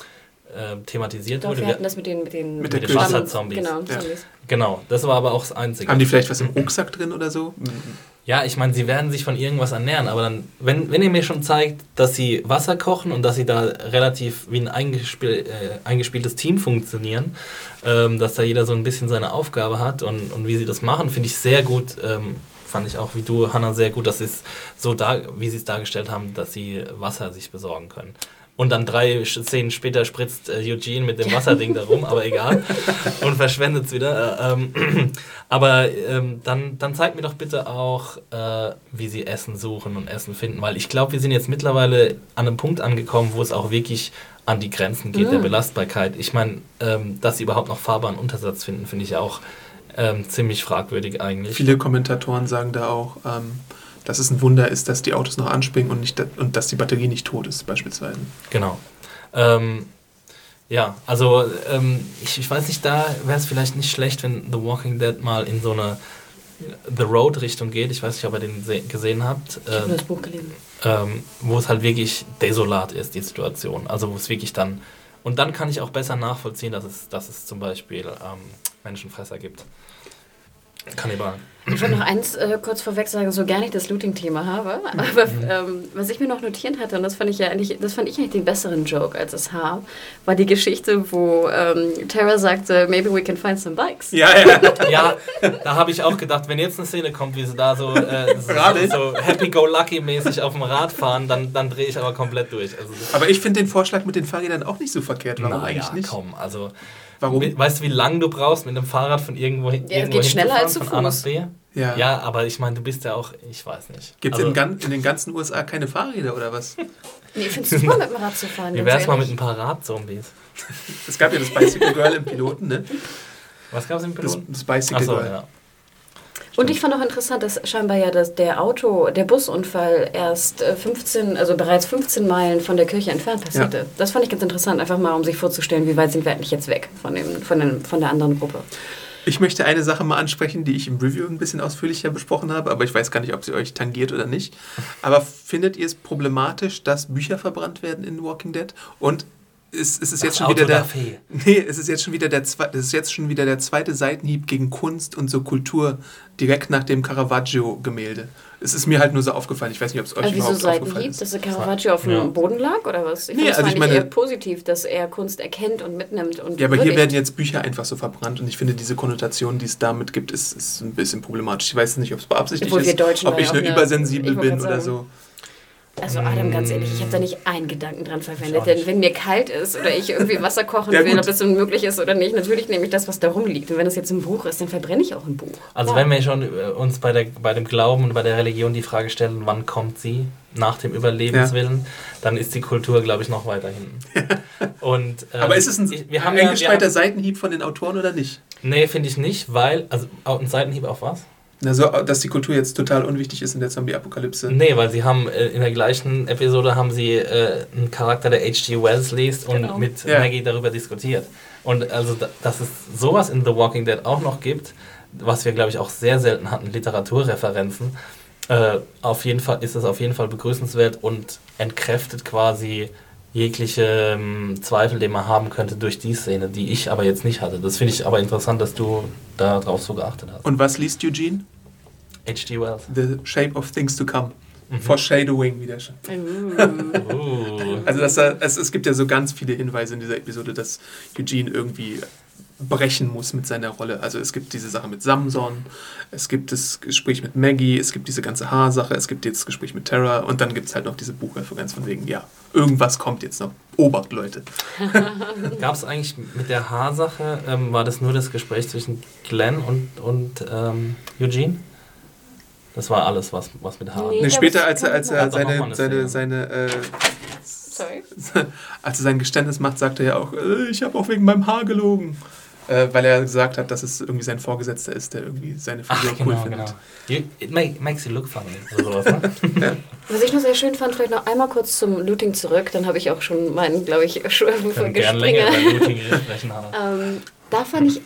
äh, thematisiert Doch, wurde. wir hatten das mit den, mit den, Mit der Schwamm- Wasserzombies. Genau, Ja. Genau, das war aber auch das Einzige. Haben die vielleicht was im Rucksack drin oder so? Ja, ich meine, sie werden sich von irgendwas ernähren, aber dann, wenn, wenn ihr mir schon zeigt, dass sie Wasser kochen und dass sie da relativ wie ein eingespiel, äh, eingespieltes Team funktionieren, ähm, dass da jeder so ein bisschen seine Aufgabe hat und, und wie sie das machen, finde ich sehr gut. Ähm, fand ich auch wie du, Hannah, sehr gut, dass sie es so da, wie sie es dargestellt haben, dass sie Wasser sich besorgen können. Und dann drei Szenen später spritzt äh, Eugene mit dem Wasserding da rum, aber egal. [LAUGHS] Und verschwendet es wieder. Äh, ähm, [CLEARS THROAT] aber ähm, dann, dann zeigt mir doch bitte auch, äh, wie sie Essen suchen und Essen finden. Weil ich glaube, wir sind jetzt mittlerweile an einem Punkt angekommen, wo es auch wirklich an die Grenzen geht der Mhm. Belastbarkeit. Ich meine, ähm, dass sie überhaupt noch fahrbaren Untersatz finden, finde ich auch ähm, ziemlich fragwürdig eigentlich. Viele Kommentatoren sagen da auch, ähm, dass es ein Wunder ist, dass die Autos noch anspringen und, nicht, und dass die Batterie nicht tot ist, beispielsweise. Genau. Ähm, ja, also ähm, ich, ich weiß nicht, da wäre es vielleicht nicht schlecht, wenn The Walking Dead mal in so eine The Road Richtung geht. Ich weiß nicht, ob ihr den se- gesehen habt. Ich habe das Buch gelesen. ähm, wo es halt wirklich desolat ist, die Situation. Also wo es wirklich dann. Und dann kann ich auch besser nachvollziehen, dass es, dass es zum Beispiel ähm, Menschenfresser gibt. Kannibalen. Ich wollte noch eins äh, kurz vorweg sagen, so gerne ich das Looting-Thema habe, aber ähm, was ich mir noch notiert hatte, und das fand ich ja eigentlich, das fand ich eigentlich den besseren Joke als das Haar, war die Geschichte, wo ähm, Tara sagte, maybe we can find some bikes. Ja, ja. [LAUGHS] Ja, da habe ich auch gedacht, wenn jetzt eine Szene kommt, wie sie da so, äh, so, so happy-go-lucky-mäßig auf dem Rad fahren, dann, dann drehe ich aber komplett durch. Also, Aber ich finde den Vorschlag mit den Fahrrädern auch nicht so verkehrt. Warum na eigentlich ja, nicht? komm, also Warum? we- weißt du, wie lange du brauchst mit einem Fahrrad von irgendwo hin? Ja, es irgendwo geht schneller als zu Fuß. Ja. Ja, aber ich meine, du bist ja auch, ich weiß nicht. Gibt es Also, in, den ganzen USA keine Fahrräder oder was? [LAUGHS] Nee, ich finde es super, mit dem Rad zu fahren. Wie wär's mal mit ein paar Radzombies? Es gab ja das Bicycle Girl im Piloten, ne? Was gab es im Das, Piloten? das Bicycle Achso, Girl. ja. Und ich fand auch interessant, dass scheinbar ja das, der Auto, der Busunfall erst äh, 15, also bereits 15 Meilen von der Kirche entfernt passierte. Das fand ich ganz interessant, einfach mal um sich vorzustellen, wie weit sind wir eigentlich jetzt weg von, dem, von, dem, von der anderen Gruppe. Ich möchte eine Sache mal ansprechen, die ich im Review ein bisschen ausführlicher besprochen habe, aber ich weiß gar nicht, ob sie euch tangiert oder nicht. Aber findet ihr es problematisch, dass Bücher verbrannt werden in Walking Dead? Und ist, ist es jetzt schon wieder der. [LAUGHS] Nee, es ist jetzt schon wieder der zwe- das ist jetzt schon wieder der zweite Seitenhieb gegen Kunst und so Kultur direkt nach dem Caravaggio-Gemälde. Es ist mir halt nur so aufgefallen. Ich weiß nicht, ob es euch wieso überhaupt aufgefallen Seitenhieb? ist. Dass der Caravaggio auf dem Ja. Boden lag oder was? Ich Nee, also ich meine- eher positiv, dass er Kunst erkennt und mitnimmt. Und Ja, aber hier werden jetzt Bücher einfach so verbrannt und ich finde, diese Konnotation, die es damit gibt, ist, ist ein bisschen problematisch. Ich weiß nicht, ob es beabsichtigt Obwohl ist, ob ich nur übersensibel bin oder sagen. so. Also Adam, ganz ehrlich, ich habe da nicht einen Gedanken dran verwendet. Denn wenn mir kalt ist oder ich irgendwie [LAUGHS] Wasser kochen Ja, will, gut. ob das so möglich ist oder nicht, natürlich nehme ich das, was da rumliegt. Und wenn das jetzt ein Buch ist, dann verbrenne ich auch ein Buch. Also Ja. wenn wir schon äh, uns bei, der, bei dem Glauben und bei der Religion die Frage stellen, wann kommt sie nach dem Überlebenswillen, dann ist die Kultur, glaube ich, noch weiter hinten. [LAUGHS] Und, ähm, Aber ist es ein wir haben ja, wir haben, Seitenhieb von den Autoren oder nicht? Nee, finde ich nicht, weil, also ein Seitenhieb auf was? Also, dass die Kultur jetzt total unwichtig ist in der Zombie-Apokalypse. Nee, weil sie haben äh, in der gleichen Episode haben sie äh, einen Charakter, der H.G. Wells liest und Genau. mit Ja. Maggie darüber diskutiert. Und also, da- dass es sowas in The Walking Dead auch noch gibt, was wir, glaube ich, auch sehr selten hatten, Literaturreferenzen, äh, auf jeden Fall ist es auf jeden Fall begrüßenswert und entkräftet quasi jegliche ähm, Zweifel, den man haben könnte durch die Szene, die ich aber jetzt nicht hatte. Das finde ich aber interessant, dass du darauf so geachtet hast. Und was liest Eugene? H.G. Wells. The Shape of Things to Come. Mhm. Foreshadowing, wie der schon. Uh. Uh. Also dass er, es, es gibt ja so ganz viele Hinweise in dieser Episode, dass Eugene irgendwie brechen muss mit seiner Rolle. Also es gibt diese Sache mit Samson, es gibt das Gespräch mit Maggie, es gibt diese ganze Haarsache, es gibt jetzt das Gespräch mit Tara und dann gibt es halt noch diese Buchreferenz von wegen, ja, irgendwas kommt jetzt noch. Obacht, Leute. [LAUGHS] Gab es eigentlich mit der Haarsache, ähm, war das nur das Gespräch zwischen Glenn und, und ähm, Eugene? Das war alles, was, was mit Haaren. Nee. Nee, später, als er, als er seine, eine seine, seine, äh, Sorry. [LAUGHS] als er sein Geständnis macht, sagt er ja auch, äh, ich habe auch wegen meinem Haar gelogen. Äh, weil er gesagt hat, dass es irgendwie sein Vorgesetzter ist, der irgendwie seine Ach, Figur cool genau, findet. genau. It make, makes you look funny. Sowas, ne? Ja. [LAUGHS] Was ich noch sehr schön fand, vielleicht noch einmal kurz zum Looting zurück, dann habe ich auch schon meinen, glaube ich, schon Können gern länger Gespringer. über [LAUGHS] Looting sprechen, Hannah. Ähm, da fand ich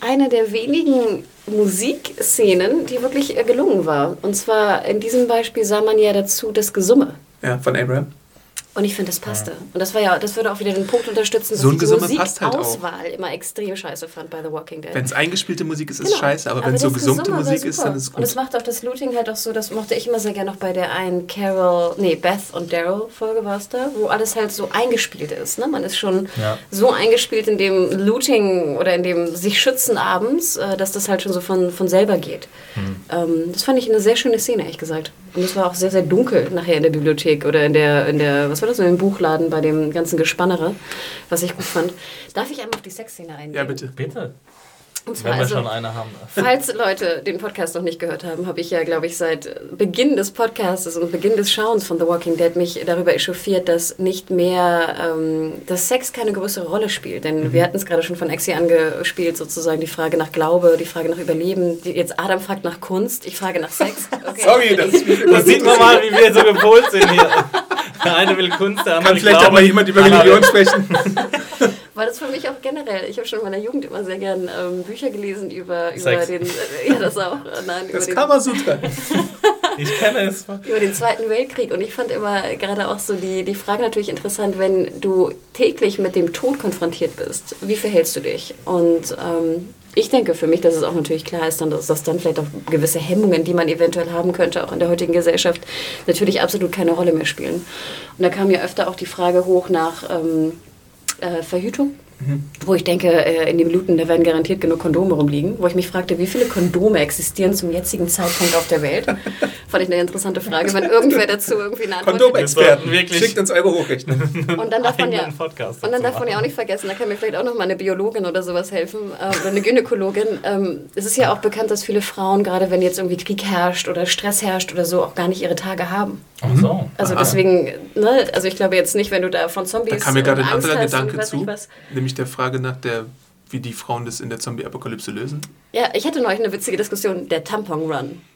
eine der wenigen Musikszenen, die wirklich äh, gelungen war. Und zwar in diesem Beispiel sah man ja dazu das Gesumme. ja, von Abraham. Und ich finde, das passte. Und das war ja, das würde auch wieder den Punkt unterstützen, dass So ich die passt halt. Musikauswahl immer extrem scheiße fand bei The Walking Dead. Wenn es eingespielte Musik ist, ist Genau. scheiße, aber wenn es so gesummte Musik ist, dann ist es Und es gut. macht auch das Looting halt auch so, das mochte ich immer sehr gerne noch bei der einen Carol, nee, Beth und Daryl Folge war es da, wo alles halt so eingespielt ist. Ne? Man ist schon Ja. so eingespielt in dem Looting oder in dem sich schützen abends, äh, dass das halt schon so von, von selber geht. Hm. Ähm, das fand ich eine sehr schöne Szene, ehrlich gesagt. Und es war auch sehr, sehr dunkel nachher in der Bibliothek oder in der, in der was war das, in dem Buchladen bei dem ganzen Gespannere, was ich gut fand. Darf ich einmal auf die Sexszene eingehen? Ja, bitte. Bitte, Und zwar wenn wir also, schon eine haben. Falls Leute den Podcast noch nicht gehört haben, habe ich ja, glaube ich, seit Beginn des Podcasts und Beginn des Schauens von The Walking Dead mich darüber echauffiert, dass nicht mehr, ähm, dass Sex keine größere Rolle spielt. Denn wir hatten es gerade schon von Exi angespielt, sozusagen die Frage nach Glaube, die Frage nach Überleben. Die, jetzt Adam fragt nach Kunst, ich frage nach Sex. [LAUGHS] Okay. Sorry, das ist Da sieht man mal, wie wir so gepolt sind hier. [LAUGHS] Der eine will Kunst, der andere Kann vielleicht auch Glaube. mal jemand über Religion sprechen. [LAUGHS] Weil das für mich auch generell, ich habe schon in meiner Jugend immer sehr gern ähm, Bücher gelesen über, über Sex. den, äh, ja das auch, äh, nein, über Das den, Kamasutra. [LAUGHS] Ich kenne es. über den Zweiten Weltkrieg und ich fand immer gerade auch so die, die Frage natürlich interessant, wenn du täglich mit dem Tod konfrontiert bist, wie verhältst du dich? Und ähm, ich denke für mich, dass es auch natürlich klar ist, dass das dann vielleicht auch gewisse Hemmungen, die man eventuell haben könnte, auch in der heutigen Gesellschaft, natürlich absolut keine Rolle mehr spielen. Und da kam ja öfter auch die Frage hoch nach ähm, äh, Verhütung. Wo ich denke, äh, in den Bluten, da werden garantiert genug Kondome rumliegen. Wo ich mich fragte, wie viele Kondome existieren zum jetzigen Zeitpunkt auf der Welt? [LAUGHS] Fand ich eine interessante Frage, wenn irgendwer dazu irgendwie eine Antwort. Kondomexperten, Wirklich. schickt uns eure Hochrechnung. [LAUGHS] Und dann darf man ja, Podcast und dann darf man ja auch nicht vergessen, da kann mir vielleicht auch noch mal eine Biologin oder sowas helfen äh, oder eine Gynäkologin. Ähm, es ist ja auch bekannt, dass viele Frauen, gerade wenn jetzt irgendwie Krieg herrscht oder Stress herrscht oder so, auch gar nicht ihre Tage haben. Ach so. Also Aha. deswegen, ne, also ich glaube jetzt nicht, wenn du da von Zombies Da kam mir gerade ein anderer Gedanke zu, was. Nämlich der Frage nach der, wie die Frauen das in der Zombie-Apokalypse lösen. Ja, ich hatte neulich eine witzige Diskussion, der Tampon-Run. [LAUGHS]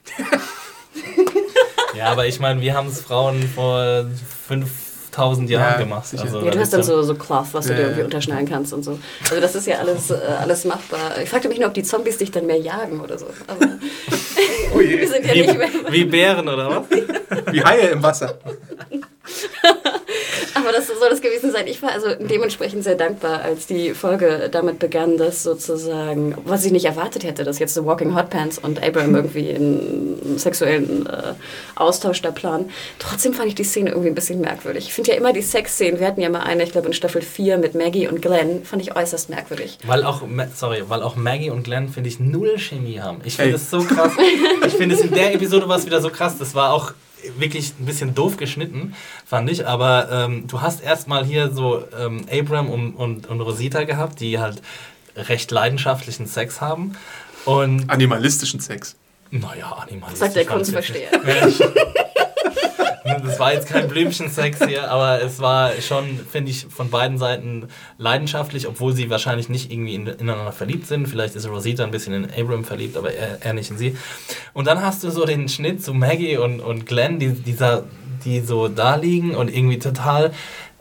Ja, aber ich meine, wir haben es Frauen vor 5000 Jahren Ja, gemacht. sicher. Also, Ja, du hast dann so, so Cloth, was du Ja, dir irgendwie ja. unterschneiden kannst und so. Also das ist ja alles, äh, alles machbar. Ich fragte mich nur, ob die Zombies dich dann mehr jagen oder so. Aber Oh je. [LAUGHS] wir sind ja wie, nicht mehr... wie Bären oder was? Wie Haie im Wasser. [LAUGHS] [LAUGHS] Aber das soll das gewesen sein. Ich war also dementsprechend sehr dankbar, als die Folge damit begann, dass sozusagen, was ich nicht erwartet hätte, dass jetzt The Walking Hot Pants und Abraham irgendwie einen sexuellen äh, Austausch da planen. Trotzdem fand ich die Szene irgendwie ein bisschen merkwürdig. Ich finde ja immer die Sexszenen, wir hatten ja mal eine, ich glaube in Staffel 4 mit Maggie und Glenn, fand ich äußerst merkwürdig. Weil auch, sorry, weil auch Maggie und Glenn, finde ich, null Chemie haben. Ich finde es so krass. Ich finde es in der Episode war es wieder so krass. Das war auch wirklich ein bisschen doof geschnitten, fand ich. Aber ähm, du hast erstmal hier so ähm, Abram und, und, und Rosita gehabt, die halt recht leidenschaftlichen Sex haben. Und, Animalistischen Sex. naja, animalistisch. Sagt der jetzt Kunstversteher. Das war jetzt kein Blümchensex hier, aber es war schon, finde ich, von beiden Seiten leidenschaftlich, obwohl sie wahrscheinlich nicht irgendwie in, ineinander verliebt sind. Vielleicht ist Rosita ein bisschen in Abram verliebt, aber er, er nicht in sie. Und dann hast du so den Schnitt zu Maggie und, und Glenn, die, dieser, die so da liegen und irgendwie total.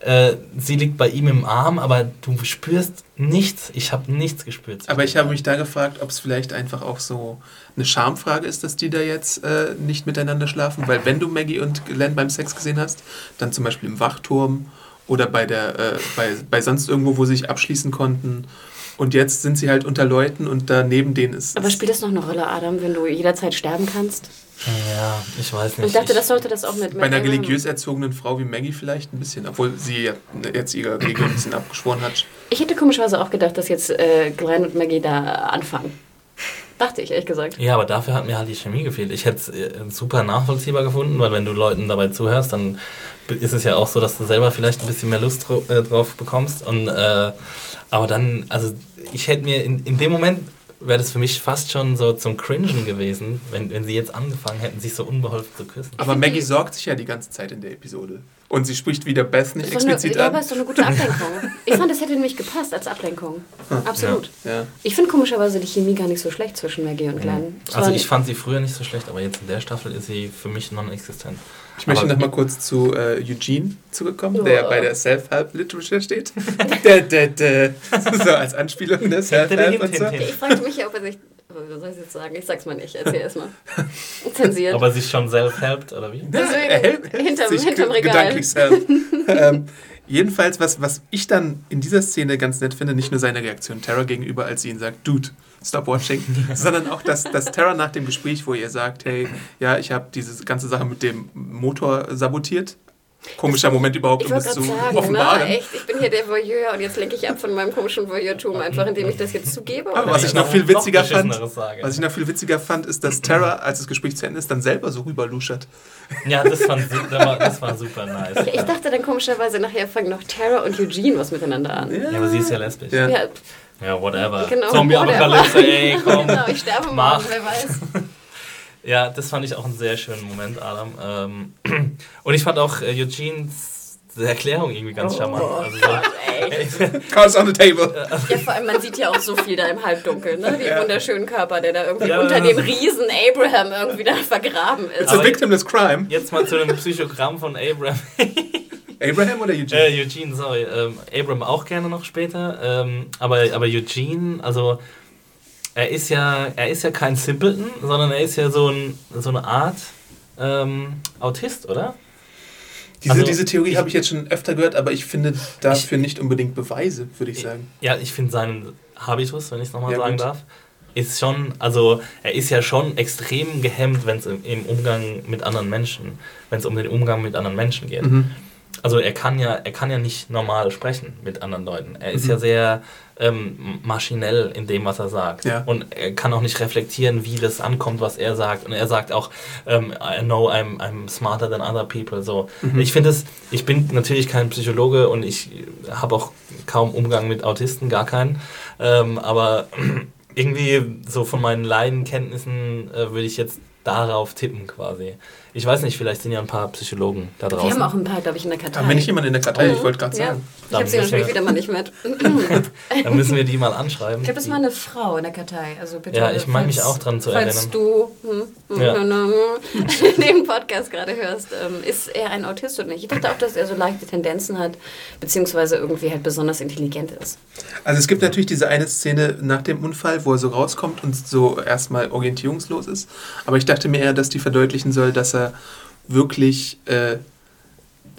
Äh, sie liegt bei ihm im Arm, aber du spürst nichts. Ich habe nichts gespürt. Aber ich habe mich da gefragt, ob es vielleicht einfach auch so eine Schamfrage ist, dass die da jetzt äh, nicht miteinander schlafen. Weil wenn du Maggie und Glenn beim Sex gesehen hast, dann zum Beispiel im Wachturm oder bei, der, äh, bei, bei sonst irgendwo, wo sie sich abschließen konnten. Und jetzt sind sie halt unter Leuten und da neben denen ist. Aber spielt das noch eine Rolle, Adam, wenn du jederzeit sterben kannst? Ja, ich weiß nicht. Ich dachte, das sollte das auch mit bei einer religiös erzogenen Frau wie Maggie vielleicht ein bisschen, obwohl sie ja jetzt ihre Religion ein bisschen abgeschworen hat. Ich hätte komischerweise auch gedacht, dass jetzt äh, Glenn und Maggie da anfangen. Dachte ich, ehrlich gesagt. Ja, aber dafür hat mir halt die Chemie gefehlt. Ich hätte es äh, super nachvollziehbar gefunden, weil wenn du Leuten dabei zuhörst, dann ist es ja auch so, dass du selber vielleicht ein bisschen mehr Lust äh, drauf bekommst. Und, äh, aber dann, also ich hätte mir in, in dem Moment wäre das für mich fast schon so zum Cringen gewesen, wenn, wenn sie jetzt angefangen hätten, sich so unbeholfen zu küssen. Aber Maggie sorgt sich ja die ganze Zeit in der Episode. Und sie spricht wieder Beth nicht doch eine, explizit ja, aber an. ist doch eine gute Ablenkung. Ich fand, das hätte nämlich gepasst als Ablenkung. Absolut. Ja. Ich finde komischerweise die Chemie gar nicht so schlecht zwischen Maggie und Glenn. Es Also ich fand sie früher nicht so schlecht, aber jetzt in der Staffel ist sie für mich non-existent. Ich möchte Aber- noch mal kurz zu äh, Eugene zurückkommen, Oh. der bei der Self-Help-Literature steht. dä, dä, dä. So als Anspielung, ne? Self-Help und so. ich fragte mich ja, ob er sich. Was soll ich jetzt sagen? Ich sag's mal nicht. Erzähl erst mal. [LAUGHS] Zensiert. Aber sich schon self-helped, oder wie? Deswegen, er hält, hinterm- sich hinterm Regal. gedanklich self. ähm, jedenfalls, was, was ich dann in dieser Szene ganz nett finde, nicht nur seine Reaktion Terra gegenüber, als sie ihn sagt, Dude, stop watching, [LAUGHS] sondern auch, dass, dass Terra nach dem Gespräch, wo ihr sagt, hey, ja, ich habe diese ganze Sache mit dem Motor sabotiert. Komischer Moment überhaupt, Ich um wollte das gerade zu sagen, offenbaren. ne? echt, ich bin hier der Voyeur und jetzt lenke ich ab von meinem komischen Voyeurtum, einfach indem ich das jetzt zugebe. Aber oder? was ich noch Noch viel witziger fand, beschisseneres sage. was ich noch viel witziger fand, ist, dass Terra, als das Gespräch zu Ende ist, dann selber so rüberluschert. Ja, das, fand, das, war, das war super nice. Ja, ich dachte dann komischerweise nachher fangen noch Tara und Eugene was miteinander an. Ja, aber sie ist ja lesbisch. Ja. Ja, Ja, whatever. Genau, Zombie-Apokalypse, ey, [LAUGHS] komm. genau, ich sterbe morgen, Mach. wer weiß. [LAUGHS] Ja, das fand ich auch einen sehr schönen Moment, Adam. Ähm, [CLEARS THROAT] und ich fand auch äh, Eugenes Erklärung irgendwie ganz charmant. Also so, Ey. Cards [LAUGHS] on the table. Ja, vor allem, man sieht ja auch so viel da im Halbdunkeln, ne? Den Ja. wunderschönen Körper, der da irgendwie Ja, unter dem Riesen Abraham irgendwie da vergraben ist. It's a victimless crime. jetzt mal zu einem Psychogramm von Abraham. Abraham oder Eugene? Äh, Eugene, sorry. Ähm, Abram auch gerne noch später. Ähm, aber, aber Eugene, also er ist ja, er ist ja kein Simpleton, sondern er ist ja so, ein, so eine Art ähm, Autist, oder? Diese, Also, diese Theorie ich- habe ich jetzt schon öfter gehört, aber ich finde dafür nicht unbedingt Beweise, würde ich sagen. Ja, ich finde seinen Habitus, wenn ich es nochmal Ja, sagen gut. darf, ist schon, also er ist ja schon extrem gehemmt, wenn es im, im Umgang mit anderen Menschen, wenn es um den Umgang mit anderen Menschen geht. Mhm. Also er kann ja, er kann ja nicht normal sprechen mit anderen Leuten. Er ist Mhm. ja sehr ähm, maschinell in dem, was er sagt. Ja. Und er kann auch nicht reflektieren, wie das ankommt, was er sagt. Und er sagt auch, ähm, I know I'm, I'm smarter than other people. So. Mhm. Ich finde es, ich bin natürlich kein Psychologe und ich habe auch kaum Umgang mit Autisten, gar keinen. Ähm, aber [CLEARS THROAT] irgendwie so von meinen Laienkenntnissen äh, würde ich jetzt darauf tippen quasi. Ich weiß nicht, vielleicht sind ja ein paar Psychologen da draußen. Wir haben auch ein paar, glaube ich, in der Kartei. Haben wir nicht jemanden in der Kartei? Ich wollte gerade Ja. sagen. Ich habe sie natürlich wieder mal nicht mit. [LAUGHS] Dann müssen wir die mal anschreiben. Ich glaube, das war eine Frau in der Kartei. Also bitte, Ja, ich meine mich falls- auch dran zu falls erinnern. du hm, Ja. hm, hm, [LAUGHS] den Podcast gerade hörst, ähm, ist er ein Autist oder nicht? Ich dachte auch, dass er so leichte Tendenzen hat, beziehungsweise irgendwie halt besonders intelligent ist. Also es gibt natürlich diese eine Szene nach dem Unfall, wo er so rauskommt und so erstmal orientierungslos ist. Aber ich dachte mir eher, dass die verdeutlichen soll, dass er wirklich äh,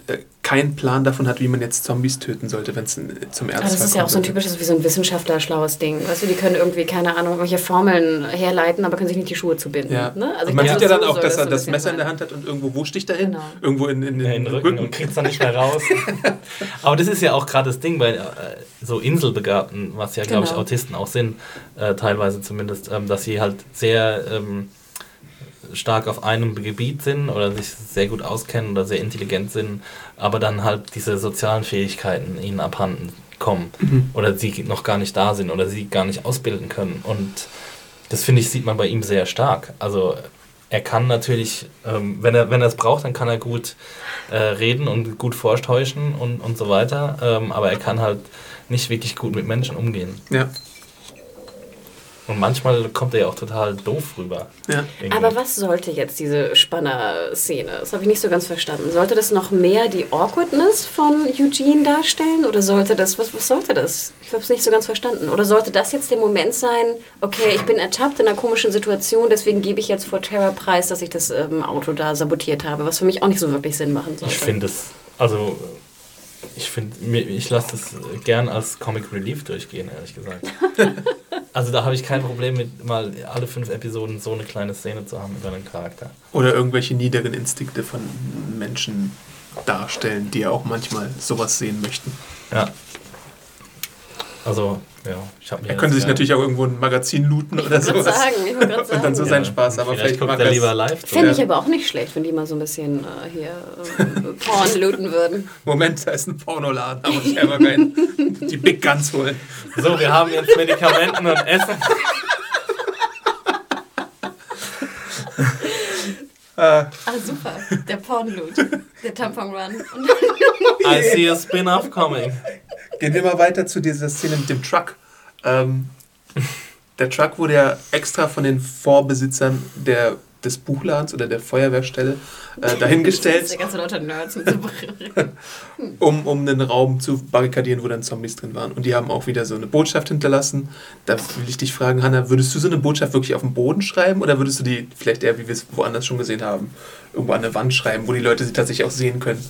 äh, keinen Plan davon hat, wie man jetzt Zombies töten sollte, wenn es zum Aber Ernstfall das ist ja auch so ein kommt. typisches, wie so ein Wissenschaftler-schlaues Ding. Weißt du, die können irgendwie, keine Ahnung, irgendwelche Formeln herleiten, aber können sich nicht die Schuhe zubinden. Ja. Ne? Also ich man sieht ja dann so auch, dass er das Messer in der. Hand hat und irgendwo, wo sticht er hin? Genau. Irgendwo in, in, in, Ja, in den Rücken, und kriegt es dann nicht mehr raus. [LAUGHS] Aber das ist ja auch gerade das Ding bei äh, so Inselbegabten, was ja, glaube ich, Genau. Autisten auch sind, äh, teilweise zumindest, ähm, dass sie halt sehr ähm, stark auf einem Gebiet sind oder sich sehr gut auskennen oder sehr intelligent sind, aber dann halt diese sozialen Fähigkeiten ihnen abhanden kommen oder sie noch gar nicht da sind oder sie gar nicht ausbilden können. Und das finde ich, sieht man bei ihm sehr stark. Also er kann natürlich, ähm, wenn er wenn er es braucht, dann kann er gut äh, reden und gut vortäuschen und, und so weiter. Ähm, aber er kann halt nicht wirklich gut mit Menschen umgehen. Ja, Und manchmal kommt er ja auch total doof rüber. ja. Aber was sollte jetzt diese Spanner-Szene? Das habe ich nicht so ganz verstanden. Sollte das noch mehr die Awkwardness von Eugene darstellen? Oder sollte das, was, was sollte das? Ich habe es nicht so ganz verstanden. Oder sollte das jetzt der Moment sein, okay, ich bin ertappt in einer komischen Situation, deswegen gebe ich jetzt vor Terror preis, dass ich das ähm, Auto da sabotiert habe, was für mich auch nicht so wirklich Sinn machen sollte. Ich finde es, also ich finde, ich lasse das gern als Comic Relief durchgehen, ehrlich gesagt. [LAUGHS] also da habe ich kein Problem mit, mal alle fünf Episoden so eine kleine Szene zu haben über einen Charakter. Oder irgendwelche niederen Instinkte von Menschen darstellen, die ja auch manchmal sowas sehen möchten. Ja. Also, ja, ich habe mir. Er könnte sich natürlich auch irgendwo ein Magazin looten oder Ich wollte sowas. sagen, ich gerade [LAUGHS] Und dann so sagen. seinen Spaß, aber vielleicht vielleicht guckt mag er lieber live. Fände Ja. ich aber auch nicht schlecht, wenn die mal so ein bisschen äh, hier äh, [LAUGHS] Porn looten würden. Moment, da ist ein Pornoladen, da muss ich einfach rein die Big Guns holen. So, wir haben jetzt Medikamenten und Essen. [LAUGHS] Äh, Ah, super. Der Porn-Loot. Der Tampon-Run. I see a spin-off coming. gehen wir mal weiter zu dieser Szene mit dem Truck. Ähm, der Truck wurde ja extra von den Vorbesitzern der, des Buchladens oder der Feuerwehrstelle äh, [LAUGHS] Der dahingestellt, ganze lauter Nerds mit so [LAUGHS] um, um einen Raum zu barrikadieren, wo dann Zombies drin waren. Und die haben auch wieder so eine Botschaft hinterlassen. Da will ich dich fragen, Hanna, würdest du so eine Botschaft wirklich auf dem Boden schreiben oder würdest du die vielleicht eher, wie wir es woanders schon gesehen haben, irgendwo an der Wand schreiben, wo die Leute sie tatsächlich auch sehen können?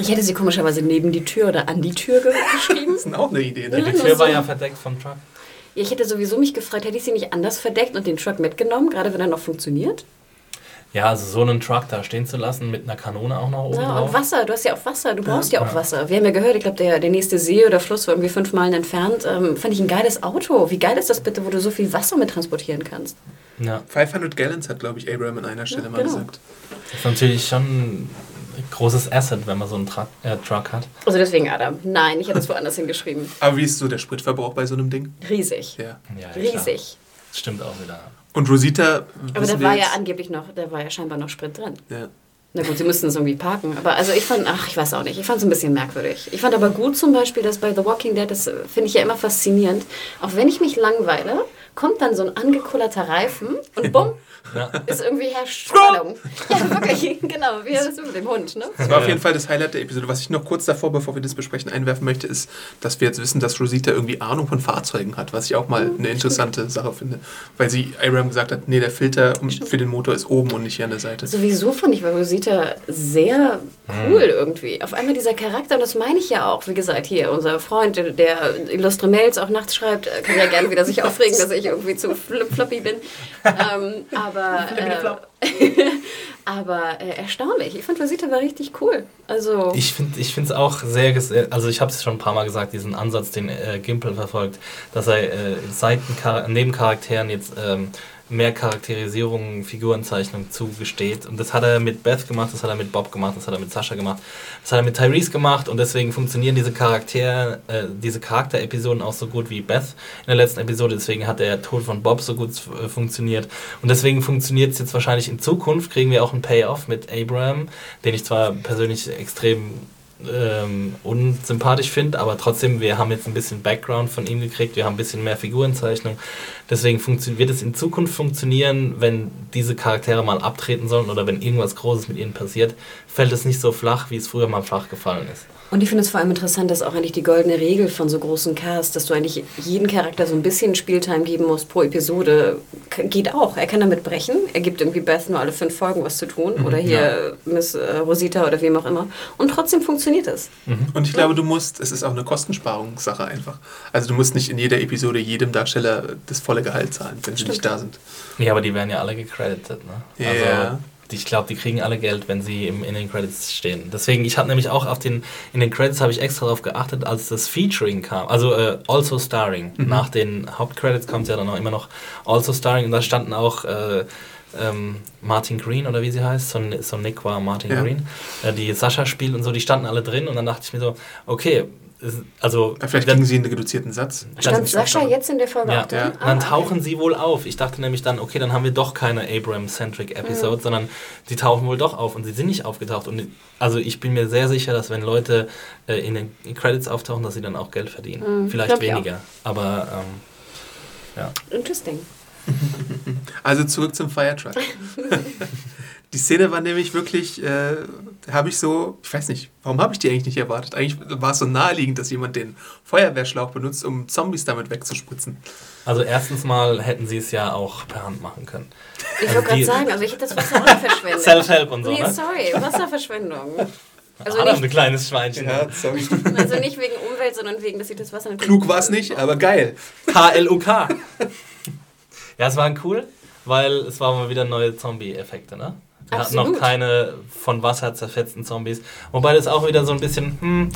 Ich hätte sie komischerweise neben die Tür oder an die Tür ge [LAUGHS] geschrieben. Das ist auch eine Idee. Ja. Ne? Die Tür war ja verdeckt vom Truck. Ja, ich hätte sowieso mich gefragt, hätte ich sie nicht anders verdeckt und den Truck mitgenommen, gerade wenn er noch funktioniert? Ja, also so einen Truck da stehen zu lassen mit einer Kanone auch noch oben Ja, drauf. und Wasser, du hast ja auch Wasser, du brauchst ja, auch Ja. Wasser. Wir haben ja gehört, ich glaube, der, der nächste See oder Fluss war irgendwie fünf Meilen entfernt. Ähm, fand ich ein geiles Auto. Wie geil ist das bitte, wo du so viel Wasser mit transportieren kannst? Ja, 500 Gallons hat, glaube ich, Abraham an einer Stelle Ja, mal genau. gesagt. das ist natürlich schon ein großes Asset, wenn man so einen Truck, äh, Truck hat. Also deswegen, Adam, nein, ich hätte es woanders [LAUGHS] hingeschrieben. Aber wie ist so der Spritverbrauch bei so einem Ding? Riesig. Ja. Ja, Riesig. Stimmt auch wieder. Und Rosita, Aber da war ja angeblich noch, da war ja scheinbar noch Sprit drin. Ja. Na gut, sie müssten es irgendwie parken. Aber also ich fand, ach, ich weiß auch nicht, ich fand es ein bisschen merkwürdig. Ich fand aber gut zum Beispiel, dass bei The Walking Dead, das äh, finde ich ja immer faszinierend, auch wenn ich mich langweile, kommt dann so ein angekullerter Reifen und bumm, ja. ist irgendwie herrscht Spannung. Ja, wirklich, genau, wie das mit dem Hund. Ne? Das war auf jeden Fall das Highlight der Episode. Was ich noch kurz davor, bevor wir das besprechen, einwerfen möchte, ist, dass wir jetzt wissen, dass Rosita irgendwie Ahnung von Fahrzeugen hat, was ich auch mal eine interessante Sache finde. Weil sie Abraham gesagt hat, nee, der Filter für den Motor ist oben und nicht hier an der Seite. Sowieso fand ich bei Rosita sehr cool hm. irgendwie. Auf einmal dieser Charakter, und das meine ich ja auch, wie gesagt, hier, unser Freund, der illustre Mails auch nachts schreibt, kann ja gerne wieder sich [LAUGHS] aufregen, dass ich irgendwie zu floppy bin. ähm, [LAUGHS] aber äh, [LAUGHS] aber äh, erstaunlich. Ich fand Rosita war richtig cool. Also ich finde es auch sehr, also ich habe es schon ein paar Mal gesagt, diesen Ansatz, den äh, Gimpel verfolgt, dass er äh, Seiten Nebencharakteren jetzt ähm, mehr Charakterisierung, Figurenzeichnung zugesteht. Und das hat er mit Beth gemacht, das hat er mit Bob gemacht, das hat er mit Sascha gemacht, das hat er mit Tyrese gemacht und deswegen funktionieren diese Charaktere, äh, diese Charakterepisoden auch so gut wie Beth in der letzten Episode. Deswegen hat der Tod von Bob so gut äh, funktioniert. Und deswegen funktioniert es jetzt wahrscheinlich in Zukunft, kriegen wir auch einen Payoff mit Abraham, den ich zwar persönlich extrem ähm, unsympathisch finde, aber trotzdem, wir haben jetzt ein bisschen Background von ihm gekriegt, wir haben ein bisschen mehr Figurenzeichnung. Deswegen wird es in Zukunft funktionieren, wenn diese Charaktere mal abtreten sollen oder wenn irgendwas Großes mit ihnen passiert, fällt es nicht so flach, wie es früher mal flach gefallen ist. Und ich finde es vor allem interessant, dass auch eigentlich die goldene Regel von so großen Casts, dass du eigentlich jeden Charakter so ein bisschen Spieltime geben musst pro Episode, geht auch. Er kann damit brechen. Er gibt irgendwie Beth nur alle fünf Folgen was zu tun. Mhm, oder hier ja. Miss äh, Rosita oder wem auch immer. Und trotzdem funktioniert es. Mhm. Und ich glaube, du musst, es ist auch eine Kostensparungssache einfach. Also du musst nicht in jeder Episode jedem Darsteller das volle Gehalt zahlen, wenn sie nicht da sind. Ja, aber die werden ja alle gecredited, ne? Ja. Also, ich glaube, die kriegen alle Geld, wenn sie im, in den Credits stehen. Deswegen, ich habe nämlich auch auf den, in den Credits habe ich extra darauf geachtet, als das Featuring kam, also äh, Also Starring. Mhm. Nach den Hauptcredits kommt ja dann auch immer noch Also Starring und da standen auch äh, ähm, Martin Green oder wie sie heißt, so, so Nick war Martin ja. Green, äh, die Sascha spielt und so, die standen alle drin und dann dachte ich mir so, okay, also ja, vielleicht kriegen sie einen reduzierten Satz. Stand Sascha jetzt in der Folge ja. auch drin? Ja. Ah, dann tauchen okay. sie wohl auf. Ich dachte nämlich dann, okay, dann haben wir doch keine Abrams-centric Episode, mhm. sondern sie tauchen wohl doch auf und sie sind nicht aufgetaucht. Und also ich bin mir sehr sicher, dass wenn Leute äh, in den Credits auftauchen, dass sie dann auch Geld verdienen. Mhm. Vielleicht weniger, aber ähm, ja. Interesting. [LAUGHS] Also zurück zum Firetruck. [LAUGHS] Die Szene war nämlich wirklich, äh, habe ich so, ich weiß nicht, warum habe ich die eigentlich nicht erwartet? Eigentlich war es so naheliegend, dass jemand den Feuerwehrschlauch benutzt, um Zombies damit wegzuspritzen. Also erstens mal hätten sie es ja auch per Hand machen können. Ich also wollte gerade sagen, also ich hätte das Wasser auch verschwendet. Self-Help und so, Nee, ne? sorry, Wasserverschwendung. Also Adam, nicht, ein kleines Schweinchen. Ja, sorry. Also nicht wegen Umwelt, sondern wegen, dass ich das Wasser. Klug war es nicht, aber geil. K-L-U-K. ja, es war cool, weil es waren mal wieder neue Zombie-Effekte, ne? Wir Absolut. hatten noch keine von Wasser zerfetzten Zombies. Wobei das auch wieder so ein bisschen, hm,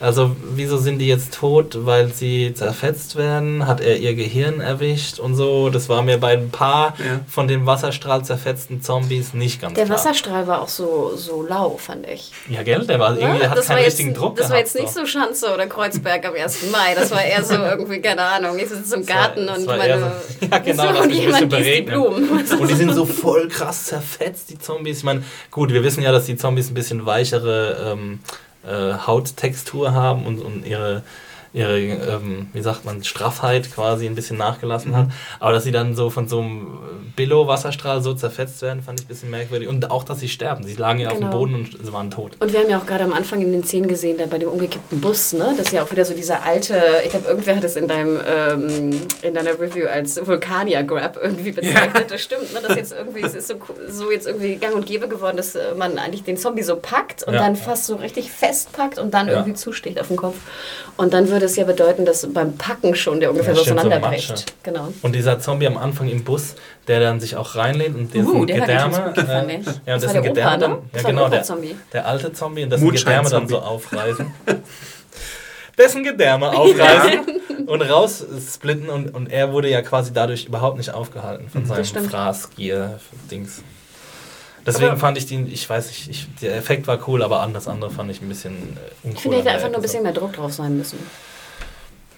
also, wieso sind die jetzt tot? Weil sie zerfetzt werden? Hat er ihr Gehirn erwischt und so? Das war mir bei ein paar ja. von den Wasserstrahl zerfetzten Zombies nicht ganz Der klar. Wasserstrahl war auch so, so lau, fand ich. Ja, gell? Der war irgendwie, ja, hat keinen richtigen Druck Das gehabt, war jetzt nicht so Schanze oder Kreuzberg am 1. Mai. Das war eher so [LAUGHS] irgendwie, keine Ahnung, ich sitze im Garten war, und meine... So, [LAUGHS] ja, genau, so, und jemand gießt die Blumen. Und die sind so voll krass zerfetzt, die Zombies. Ich meine, gut, wir wissen ja, dass die Zombies ein bisschen weichere... Ähm, äh, Hauttextur haben und, und ihre ihre, ähm, wie sagt man, Straffheit quasi ein bisschen nachgelassen mhm. hat. Aber dass sie dann so von so einem Billow-Wasserstrahl so zerfetzt werden, fand ich ein bisschen merkwürdig. Und auch, dass sie sterben. Sie lagen ja genau. auf dem genau. Boden und sie waren tot. Und wir haben ja auch gerade am Anfang in den Szenen gesehen, da bei dem umgekippten Bus, ne? Das ist ja auch wieder so dieser alte, ich glaube, irgendwer hat es in deinem ähm, in deiner Review als Vulkanier-Grab irgendwie bezeichnet. Ja. Das stimmt, ne? Das jetzt irgendwie, es ist so, so jetzt irgendwie gang und gäbe geworden, dass äh, man eigentlich den Zombie so packt und ja. dann fast so richtig festpackt und dann ja. irgendwie zusticht auf dem Kopf. Und dann würde es ja bedeuten, dass beim Packen schon der ungefähr ja, so auseinanderbricht. So genau. Und dieser Zombie am Anfang im Bus, der dann sich auch reinlehnt und dessen uh, Gedärme. Äh, ja, und dessen Gedärme dann. Ja, genau, der, der alte Zombie und dessen Gedärme dann so aufreißen. [LAUGHS] dessen Gedärme aufreißen und raussplitten und, und er wurde ja quasi dadurch überhaupt nicht aufgehalten von seinem Fraßgier-Dings. Deswegen aber fand ich den, ich weiß nicht, ich, der Effekt war cool, aber das andere fand ich ein bisschen äh, Ich finde, hätte einfach nur ein bisschen mehr Druck drauf sein müssen.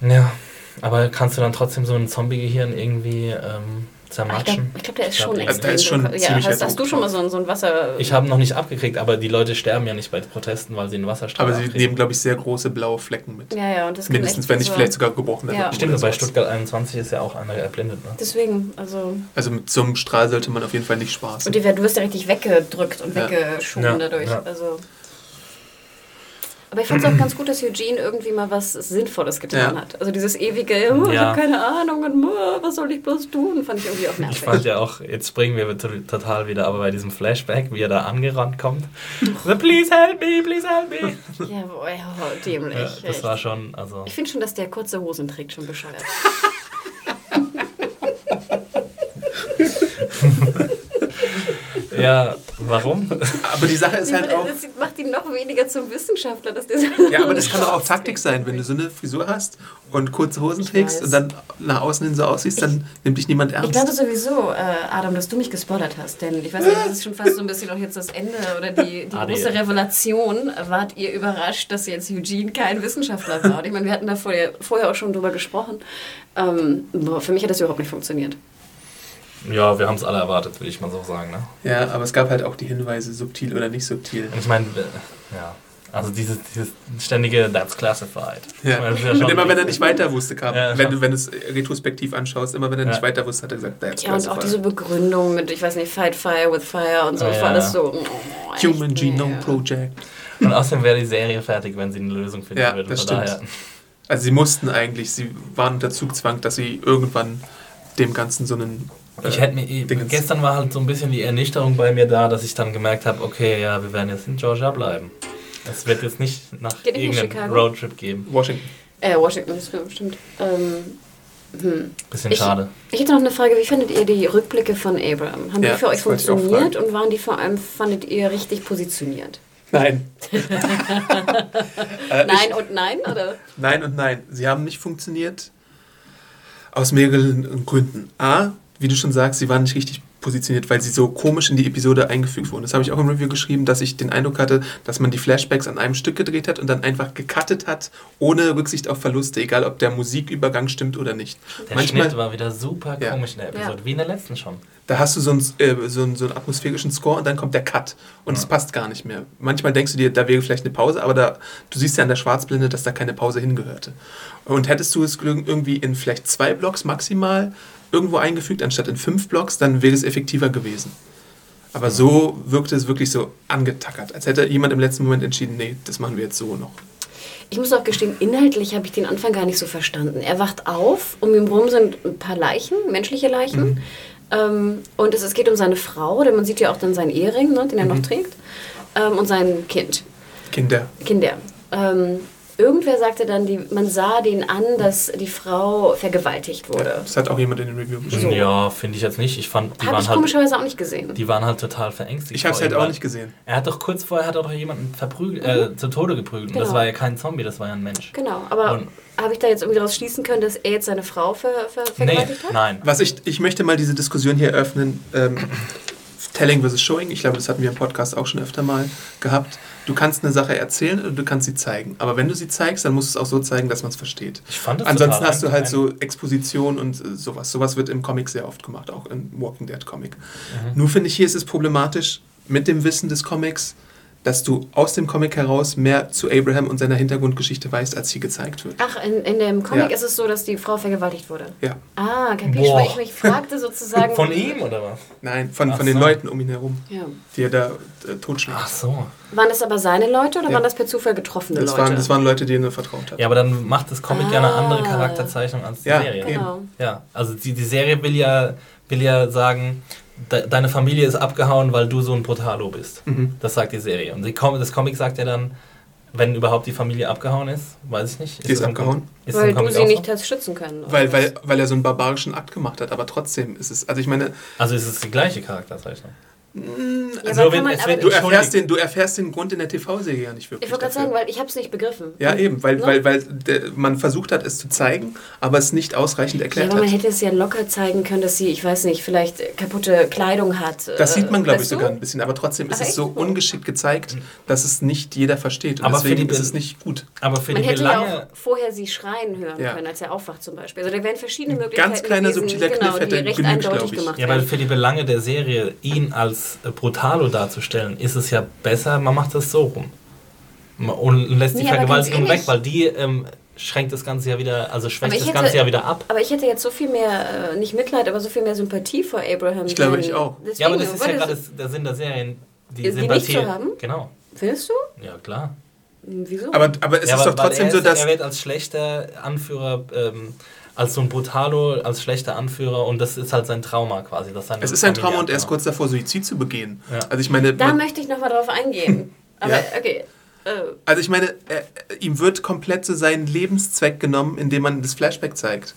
Ja, aber kannst du dann trotzdem so ein Zombie-Gehirn irgendwie ähm, Ich zermatschen. glaube, glaub, der ist Ich glaub, schon der- der ist schon Ja, hast, hast du schon mal so, ein- so ein Wasser... Ich habe noch nicht abgekriegt, aber die Leute sterben ja nicht bei Protesten, weil sie einen Wasserstrahl Aber sie nehmen, glaube ich, sehr große blaue Flecken mit. Ja, ja, und das Mindestens, wenn nicht so- vielleicht sogar gebrochene Ja. Stimmt, bei. Stuttgart 21 ist ja auch einer erblindet. Ne? Deswegen, also... Also mit so einem Strahl sollte man auf jeden Fall nicht spaßen. Und die, werden- du wirst ja richtig weggedrückt und Ja. weggeschoben Ja, dadurch. ja. Also. Aber ich fand es auch ganz gut, dass Eugene irgendwie mal was Sinnvolles getan Ja. hat. Also dieses ewige, oh, ich Ja. habe keine Ahnung und oh, was soll ich bloß tun, fand ich irgendwie auch nervig. Ich fand ja auch, jetzt springen wir to- total wieder, aber bei diesem Flashback, wie er da angerannt kommt. So, please help me, please help me. [LAUGHS] ja, boah, ja, dämlich. Ja, das echt. war schon, also. ich finde schon, dass der kurze Hosen trägt, schon bescheuert. [LAUGHS] Ja, warum? [LAUGHS] Aber die Sache ist halt auch. das macht ihn noch weniger zum Wissenschaftler. Dass der so Ja, aber das kann doch auch Taktik sein, wenn du so eine Frisur hast und kurze Hosen Ich trägst weiß. und dann nach außen hin so aussiehst, dann nimmt dich niemand Ich ernst. glaube sowieso, äh, Adam, dass du mich gespoilert hast, denn ich weiß nicht, das ist schon fast so ein bisschen auch jetzt das Ende oder die, die [LAUGHS] Adi. große Revelation. Wart ihr überrascht, dass jetzt Eugene kein Wissenschaftler war? Und ich meine, wir hatten da vorher, vorher auch schon drüber gesprochen. Ähm, boah, für mich hat das überhaupt nicht funktioniert. Ja, wir haben es alle erwartet, will ich mal so sagen. Ne? Ja, aber es gab halt auch die Hinweise, subtil oder nicht subtil. Und ich meine, äh, ja, also dieses, dieses ständige That's classified. Ja. Ich das ja Und schon- immer wenn er nicht weiter wusste, kam, Ja, wenn, du, wenn du es retrospektiv anschaust, immer wenn er Ja. nicht weiter wusste, hat er gesagt, that's Ja, und auch classified. diese Begründung mit, ich weiß nicht, Fight Fire with Fire und so, Ja, das war alles so. Oh, Human. Genome Project. Und außerdem wäre die Serie fertig, wenn sie eine Lösung finden Ja, würde. das Von stimmt. daher, Also sie mussten eigentlich, sie waren unter Zugzwang, dass sie irgendwann dem Ganzen so einen... ich äh, hätte mir, Dingens- gestern war halt so ein bisschen die Ernüchterung bei mir da, dass ich dann gemerkt habe, okay, ja, wir werden jetzt in Georgia bleiben. Es wird jetzt nicht nach Geht irgendeinem? Roadtrip geben. Washington. Äh, Washington, das stimmt. Ähm, hm. Bisschen Ich- schade. Ich hätte noch eine Frage, wie findet ihr die Rückblicke von Abraham? Haben Ja, die für euch ich funktioniert und waren die vor allem, fandet ihr richtig positioniert? Nein. [LAUGHS] Äh, Nein und nein, oder? Nein und nein. Sie haben nicht funktioniert aus mehreren Gründen. A, wie du schon sagst, sie waren nicht richtig positioniert, weil sie so komisch in die Episode eingefügt wurden. Das habe ich auch im Review geschrieben, dass ich den Eindruck hatte, dass man die Flashbacks an einem Stück gedreht hat und dann einfach gecuttet hat, ohne Rücksicht auf Verluste, egal ob der Musikübergang stimmt oder nicht. Der Manchmal, Schnitt war wieder super Ja. komisch in der Episode, Ja. wie in der letzten schon. da hast du so einen, äh, so, einen, so einen atmosphärischen Score und dann kommt der Cut und es passt gar nicht mehr. Manchmal denkst du dir, da wäre vielleicht eine Pause, aber da, du siehst ja an der Schwarzblende, dass da keine Pause hingehörte. Und hättest du es irgendwie in vielleicht zwei Blocks maximal irgendwo eingefügt, anstatt in fünf Blocks, dann wäre es effektiver gewesen. Aber so wirkte es wirklich so angetackert, als hätte jemand im letzten Moment entschieden, nee, das machen wir jetzt so noch. Ich muss auch gestehen, inhaltlich habe ich den Anfang gar nicht so verstanden. Er wacht auf, um ihn rum sind ein paar Leichen, menschliche Leichen. Mhm. Ähm, und es, es geht um seine Frau, denn man sieht ja auch dann seinen Ehering, ne, den er Mhm. noch trägt. Ähm, und sein Kind. Kinder. Kinder. Ähm, irgendwer sagte dann, die, man sah den an, dass die Frau vergewaltigt wurde. Das hat auch jemand in den Review geschrieben. So. Ja, finde ich jetzt nicht. Ich fand, die Habe waren ich halt, komischerweise auch nicht gesehen. die waren halt total verängstigt. Ich habe es halt auch nicht gesehen. Er hat doch kurz vorher hat er doch jemanden verprügelt, äh, zu Tode geprügelt. Und das Genau. war ja kein Zombie, das war ja ein Mensch. Genau, aber habe ich da jetzt irgendwie daraus schließen können, dass er jetzt seine Frau ver, ver, Nee, vergewaltigt hat? nein. Was ich, ich möchte mal diese Diskussion hier eröffnen. Ähm, [CLEARS THROAT] Telling versus Showing. Ich glaube, das hatten wir im Podcast auch schon öfter mal gehabt. Du kannst eine Sache erzählen oder du kannst sie zeigen. Aber wenn du sie zeigst, dann musst du es auch so zeigen, dass man es versteht. Ich fand das Ansonsten hast du halt so Exposition und äh, sowas. Sowas wird im Comic sehr oft gemacht, auch im Walking Dead Comic. Mhm. Nur finde ich, hier ist es problematisch mit dem Wissen des Comics, dass du aus dem Comic heraus mehr zu Abraham und seiner Hintergrundgeschichte weißt, als hier gezeigt wird. Ach, in, in dem Comic Ja. ist es so, dass die Frau vergewaltigt wurde. Ja, Ah, kapisch, Boah. weil ich mich fragte sozusagen. [LAUGHS] Von ihm oder was? nein, von, Ach von den so. Leuten um ihn herum, Ja. die er da äh, totschlägt. Ach so. Waren das aber seine Leute oder Ja. waren das per Zufall getroffene Das Leute? waren, das waren Leute, denen er vertraut hat. Ja, aber dann macht das Comic ja eine andere Ah. Charakterzeichnung als die Ja, Serie. genau. Ja, also die, die Serie will ja, will ja sagen, de, deine Familie ist abgehauen, weil du so ein Brutalo bist. Mhm. Das sagt die Serie. Und die, Com- das Comic sagt ja dann, wenn überhaupt die Familie abgehauen ist, weiß ich nicht. Die ist das im abgehauen? Ist Weil du sie nicht so? hast schützen können. Weil, weil, weil er so einen barbarischen Akt gemacht hat, aber trotzdem ist es, also ich meine, Also ist es die gleiche Charakterzeichnung. Also aber kann man, aber du, erfährst den, du erfährst den Grund in der TV-Serie ja nicht wirklich. Ich wollte gerade sagen, weil ich habe es nicht begriffen. Ja, eben, weil, no? weil, weil der, man versucht hat, es zu zeigen, aber es nicht ausreichend erklärt ja, aber man hätte es ja locker zeigen können, dass sie, ich weiß nicht, vielleicht kaputte Kleidung hat. Das sieht man, glaube ich, sogar ein bisschen, aber trotzdem ist Ach, es so ungeschickt gezeigt, dass es nicht jeder versteht. Und aber deswegen ist es nicht gut. Aber für man die hätte Belange ja auch vorher sie schreien hören ja. können, als er aufwacht zum Beispiel. Also da wären verschiedene Möglichkeiten Ganz kleiner gewesen, subtiler Kniff genau, hätte recht eindeutig gemacht Ja, weil für die Belange der Serie, ihn als Brutalo darzustellen, ist es ja besser, man macht das so rum. Und lässt die nee, Vergewaltigung weg, weil die ähm, schränkt das Ganze ja wieder, also schwächt das hätte, Ganze ja wieder ab. Aber ich hätte jetzt so viel mehr, äh, nicht Mitleid, aber so viel mehr Sympathie vor Abraham. Ich glaube, ich auch. Deswegen, ja, aber das ist ja gerade der Sinn der Serien, die, die Sympathie. Nicht zu haben? Genau. Findest du? Ja, klar. Wieso? Aber, aber es ja, ist doch trotzdem ist, so, dass. Er wird als schlechter Anführer. Ähm, als so ein Brutalo, als schlechter Anführer und das ist halt sein Trauma quasi. Dass es ist sein Trauma und er ist kurz davor, Suizid zu begehen. Ja. Also ich meine, da möchte ich nochmal drauf eingehen. [LAUGHS] Aber ja. okay. Äh. Also ich meine, er, ihm wird komplett so sein Lebenszweck genommen, indem man das Flashback zeigt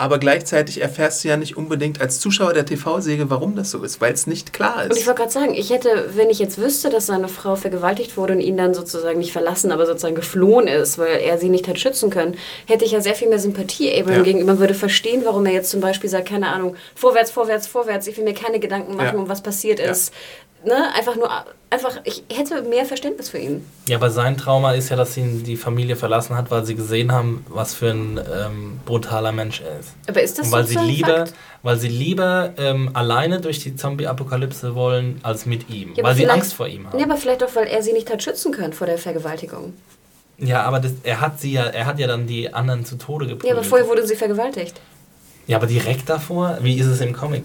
aber gleichzeitig erfährst du ja nicht unbedingt als Zuschauer der TV-Säge, warum das so ist, weil es nicht klar ist. Und ich wollte gerade sagen, ich hätte, wenn ich jetzt wüsste, dass seine Frau vergewaltigt wurde und ihn dann sozusagen nicht verlassen, aber sozusagen geflohen ist, weil er sie nicht hat schützen können, hätte ich ja sehr viel mehr Sympathie Abraham ja. gegenüber, würde verstehen, warum er jetzt zum Beispiel sagt, keine Ahnung, vorwärts, vorwärts, vorwärts, ich will mir keine Gedanken machen, ja. um was passiert ja. ist ne, einfach nur, einfach, ich hätte mehr Verständnis für ihn. Ja, aber sein Trauma ist ja, dass ihn die Familie verlassen hat, weil sie gesehen haben, was für ein ähm, brutaler Mensch er ist. Aber ist das Und weil so sie lieber, Fakt? Weil sie lieber ähm, alleine durch die Zombie-Apokalypse wollen, als mit ihm. Ja, weil sie Angst vor ihm haben. Ja, aber vielleicht auch, weil er sie nicht hat schützen können vor der Vergewaltigung. Ja, aber das, er hat sie ja, er hat ja dann die anderen zu Tode geprügelt. Ja, aber vorher wurde sie vergewaltigt. Ja, aber direkt davor? Wie ist es im Comic?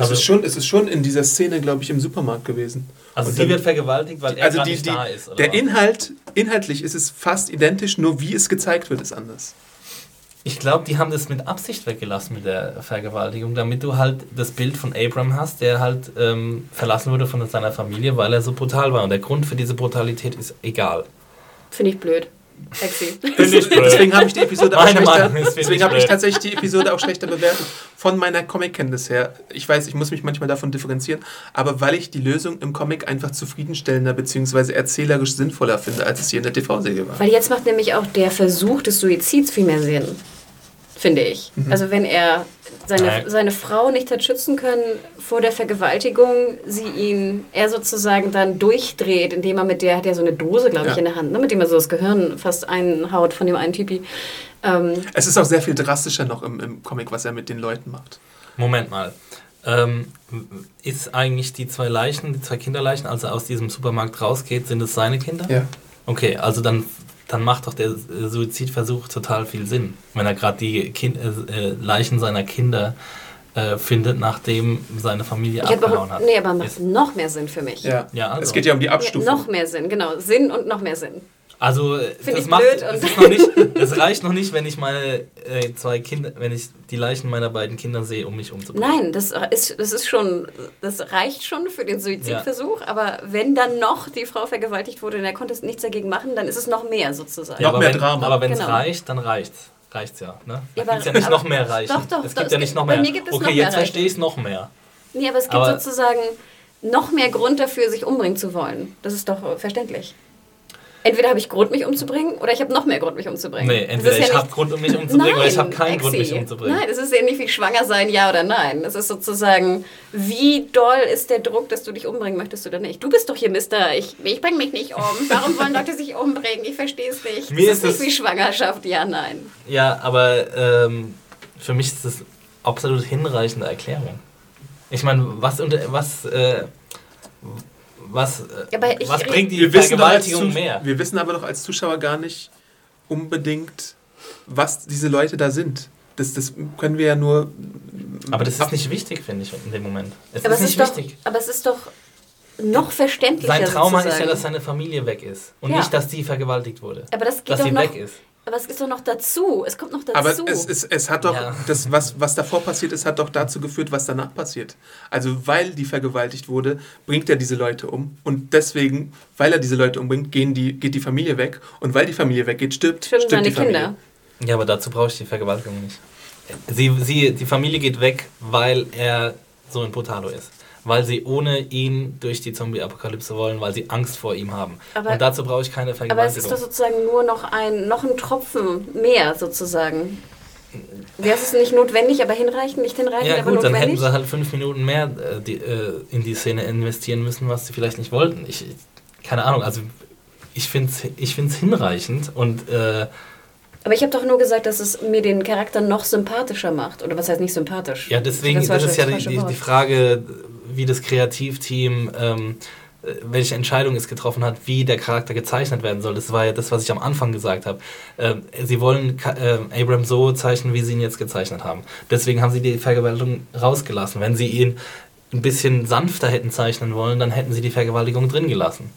Also es, ist schon, es ist schon in dieser Szene, glaube ich, im Supermarkt gewesen. Also und sie dann, wird vergewaltigt, weil er also die, nicht die, da ist. Oder der was? Inhalt, inhaltlich ist es fast identisch, nur wie es gezeigt wird, ist anders. Ich glaube, die haben das mit Absicht weggelassen mit der Vergewaltigung, damit du halt das Bild von Abram hast, der halt ähm, verlassen wurde von seiner Familie, weil er so brutal war. Und der Grund für diese Brutalität ist egal. Finde ich blöd. Deswegen habe ich die Episode auch schlechter, deswegen habe ich tatsächlich die Episode auch schlechter bewertet von meiner Comic-Kenntnis her. Ich weiß, ich muss mich manchmal davon differenzieren, aber weil ich die Lösung im Comic einfach zufriedenstellender bzw. erzählerisch sinnvoller finde, als es hier in der TV-Serie war. Weil jetzt macht nämlich auch der Versuch des Suizids viel mehr Sinn finde ich. Mhm. Also wenn er seine, seine Frau nicht hat schützen können vor der Vergewaltigung, sie ihn, er sozusagen dann durchdreht, indem er mit der, hat er so eine Dose, glaube ich, ja. in der Hand, ne, mit dem er so das Gehirn fast einhaut von dem einen Typi. Ähm, es ist auch sehr viel drastischer noch im, im Comic, was er mit den Leuten macht. Moment mal. Ähm, ist eigentlich die zwei Leichen, die zwei Kinderleichen, als er aus diesem Supermarkt rausgeht, sind es seine Kinder? Ja. Okay, also dann dann macht doch der Suizidversuch total viel Sinn. Wenn er gerade die kind, äh, äh, Leichen seiner Kinder äh, findet, nachdem seine Familie ich abgehauen hat. Nee, aber macht noch mehr Sinn für mich. Ja, ja also. es geht ja um die Abstufung. Ja, noch mehr Sinn, genau. Sinn und noch mehr Sinn. Also das, macht, das, ist noch nicht, [LAUGHS] das reicht noch nicht, wenn ich meine äh, zwei Kinder, wenn ich die Leichen meiner beiden Kinder sehe, um mich umzubringen. Nein, das ist, das ist schon, das reicht schon für den Suizidversuch, ja. aber wenn dann noch die Frau vergewaltigt wurde und er konnte nichts dagegen machen, dann ist es noch mehr sozusagen. Ja, noch mehr wenn, Drama. Aber wenn es genau. reicht, dann reicht's. Reicht's ja. Ne? Ja, aber, ja nicht noch mehr reichen. Doch, doch, es gibt doch, ja nicht noch mehr. okay, noch jetzt verstehe ich es noch mehr. Nee, aber es gibt aber sozusagen noch mehr Grund dafür, sich umbringen zu wollen. Das ist doch verständlich entweder habe ich Grund, mich umzubringen, oder ich habe noch mehr Grund, mich umzubringen. Nee, entweder ja ich habe Grund, um mich umzubringen, oder ich habe keinen Exi. Grund, mich umzubringen. Nein, es ist ja nicht wie schwanger sein, ja oder nein. Es ist sozusagen, wie doll ist der Druck, dass du dich umbringen möchtest oder nicht. Du bist doch hier Mister, ich, ich bringe mich nicht um. Warum wollen Leute sich umbringen? Ich verstehe es nicht. Mir ist, ist nicht wie Schwangerschaft, ja, nein. Ja, aber ähm, für mich ist das absolut hinreichende Erklärung. Ich meine, was, was äh, was, äh, was bringt die Vergewaltigung mehr? Wir wissen aber doch als Zuschauer gar nicht unbedingt, was diese Leute da sind. Das, das können wir ja nur. Aber das ist nicht wichtig, finde ich, in dem Moment. Es aber ist es nicht ist wichtig. Doch, aber es ist doch noch verständlicher. Sein Trauma sozusagen. ist ja, dass seine Familie weg ist. Und ja. nicht, dass sie vergewaltigt wurde. Aber das geht dass sie noch, weg ist. Aber es ist doch noch dazu. Es kommt noch dazu. Aber es, es, es hat doch, ja. das, was, was davor passiert ist, hat doch dazu geführt, was danach passiert. Also, weil die vergewaltigt wurde, bringt er diese Leute um. Und deswegen, weil er diese Leute umbringt, gehen die, geht die Familie weg. Und weil die Familie weggeht, stirbt, stirbt seine die Familie. Kinder. Ja, aber dazu brauche ich die Vergewaltigung nicht. Sie, sie, die Familie geht weg, weil er so ein Brutalo ist. Weil sie ohne ihn durch die Zombie-Apokalypse wollen, weil sie Angst vor ihm haben. Aber- Und dazu brauche ich keine Aber es Vergewaltigung. ist doch sozusagen nur noch ein, noch ein Tropfen mehr sozusagen. Wäre es nicht notwendig, aber hinreichend, nicht hinreichend, ja aber gut, dann hätten notwendig? sie halt fünf Minuten mehr äh, die, äh, in die Szene investieren müssen, was sie vielleicht nicht wollten. Ich, keine Ahnung, also ich finde es ich find's hinreichend und äh, aber ich habe doch nur gesagt, dass es mir den Charakter noch sympathischer macht. Oder was heißt nicht sympathisch? Ja, deswegen, Das das, ist ja die, die Frage, wie das Kreativteam, ähm, äh, welche Entscheidung es getroffen hat, wie der Charakter gezeichnet werden soll. Das war ja das, was ich am Anfang gesagt habe. Ähm, sie wollen ähm, Abrams so zeichnen, wie sie ihn jetzt gezeichnet haben. Deswegen haben sie die Vergewaltigung rausgelassen. Wenn sie ihn ein bisschen sanfter hätten zeichnen wollen, dann hätten sie die Vergewaltigung drin gelassen.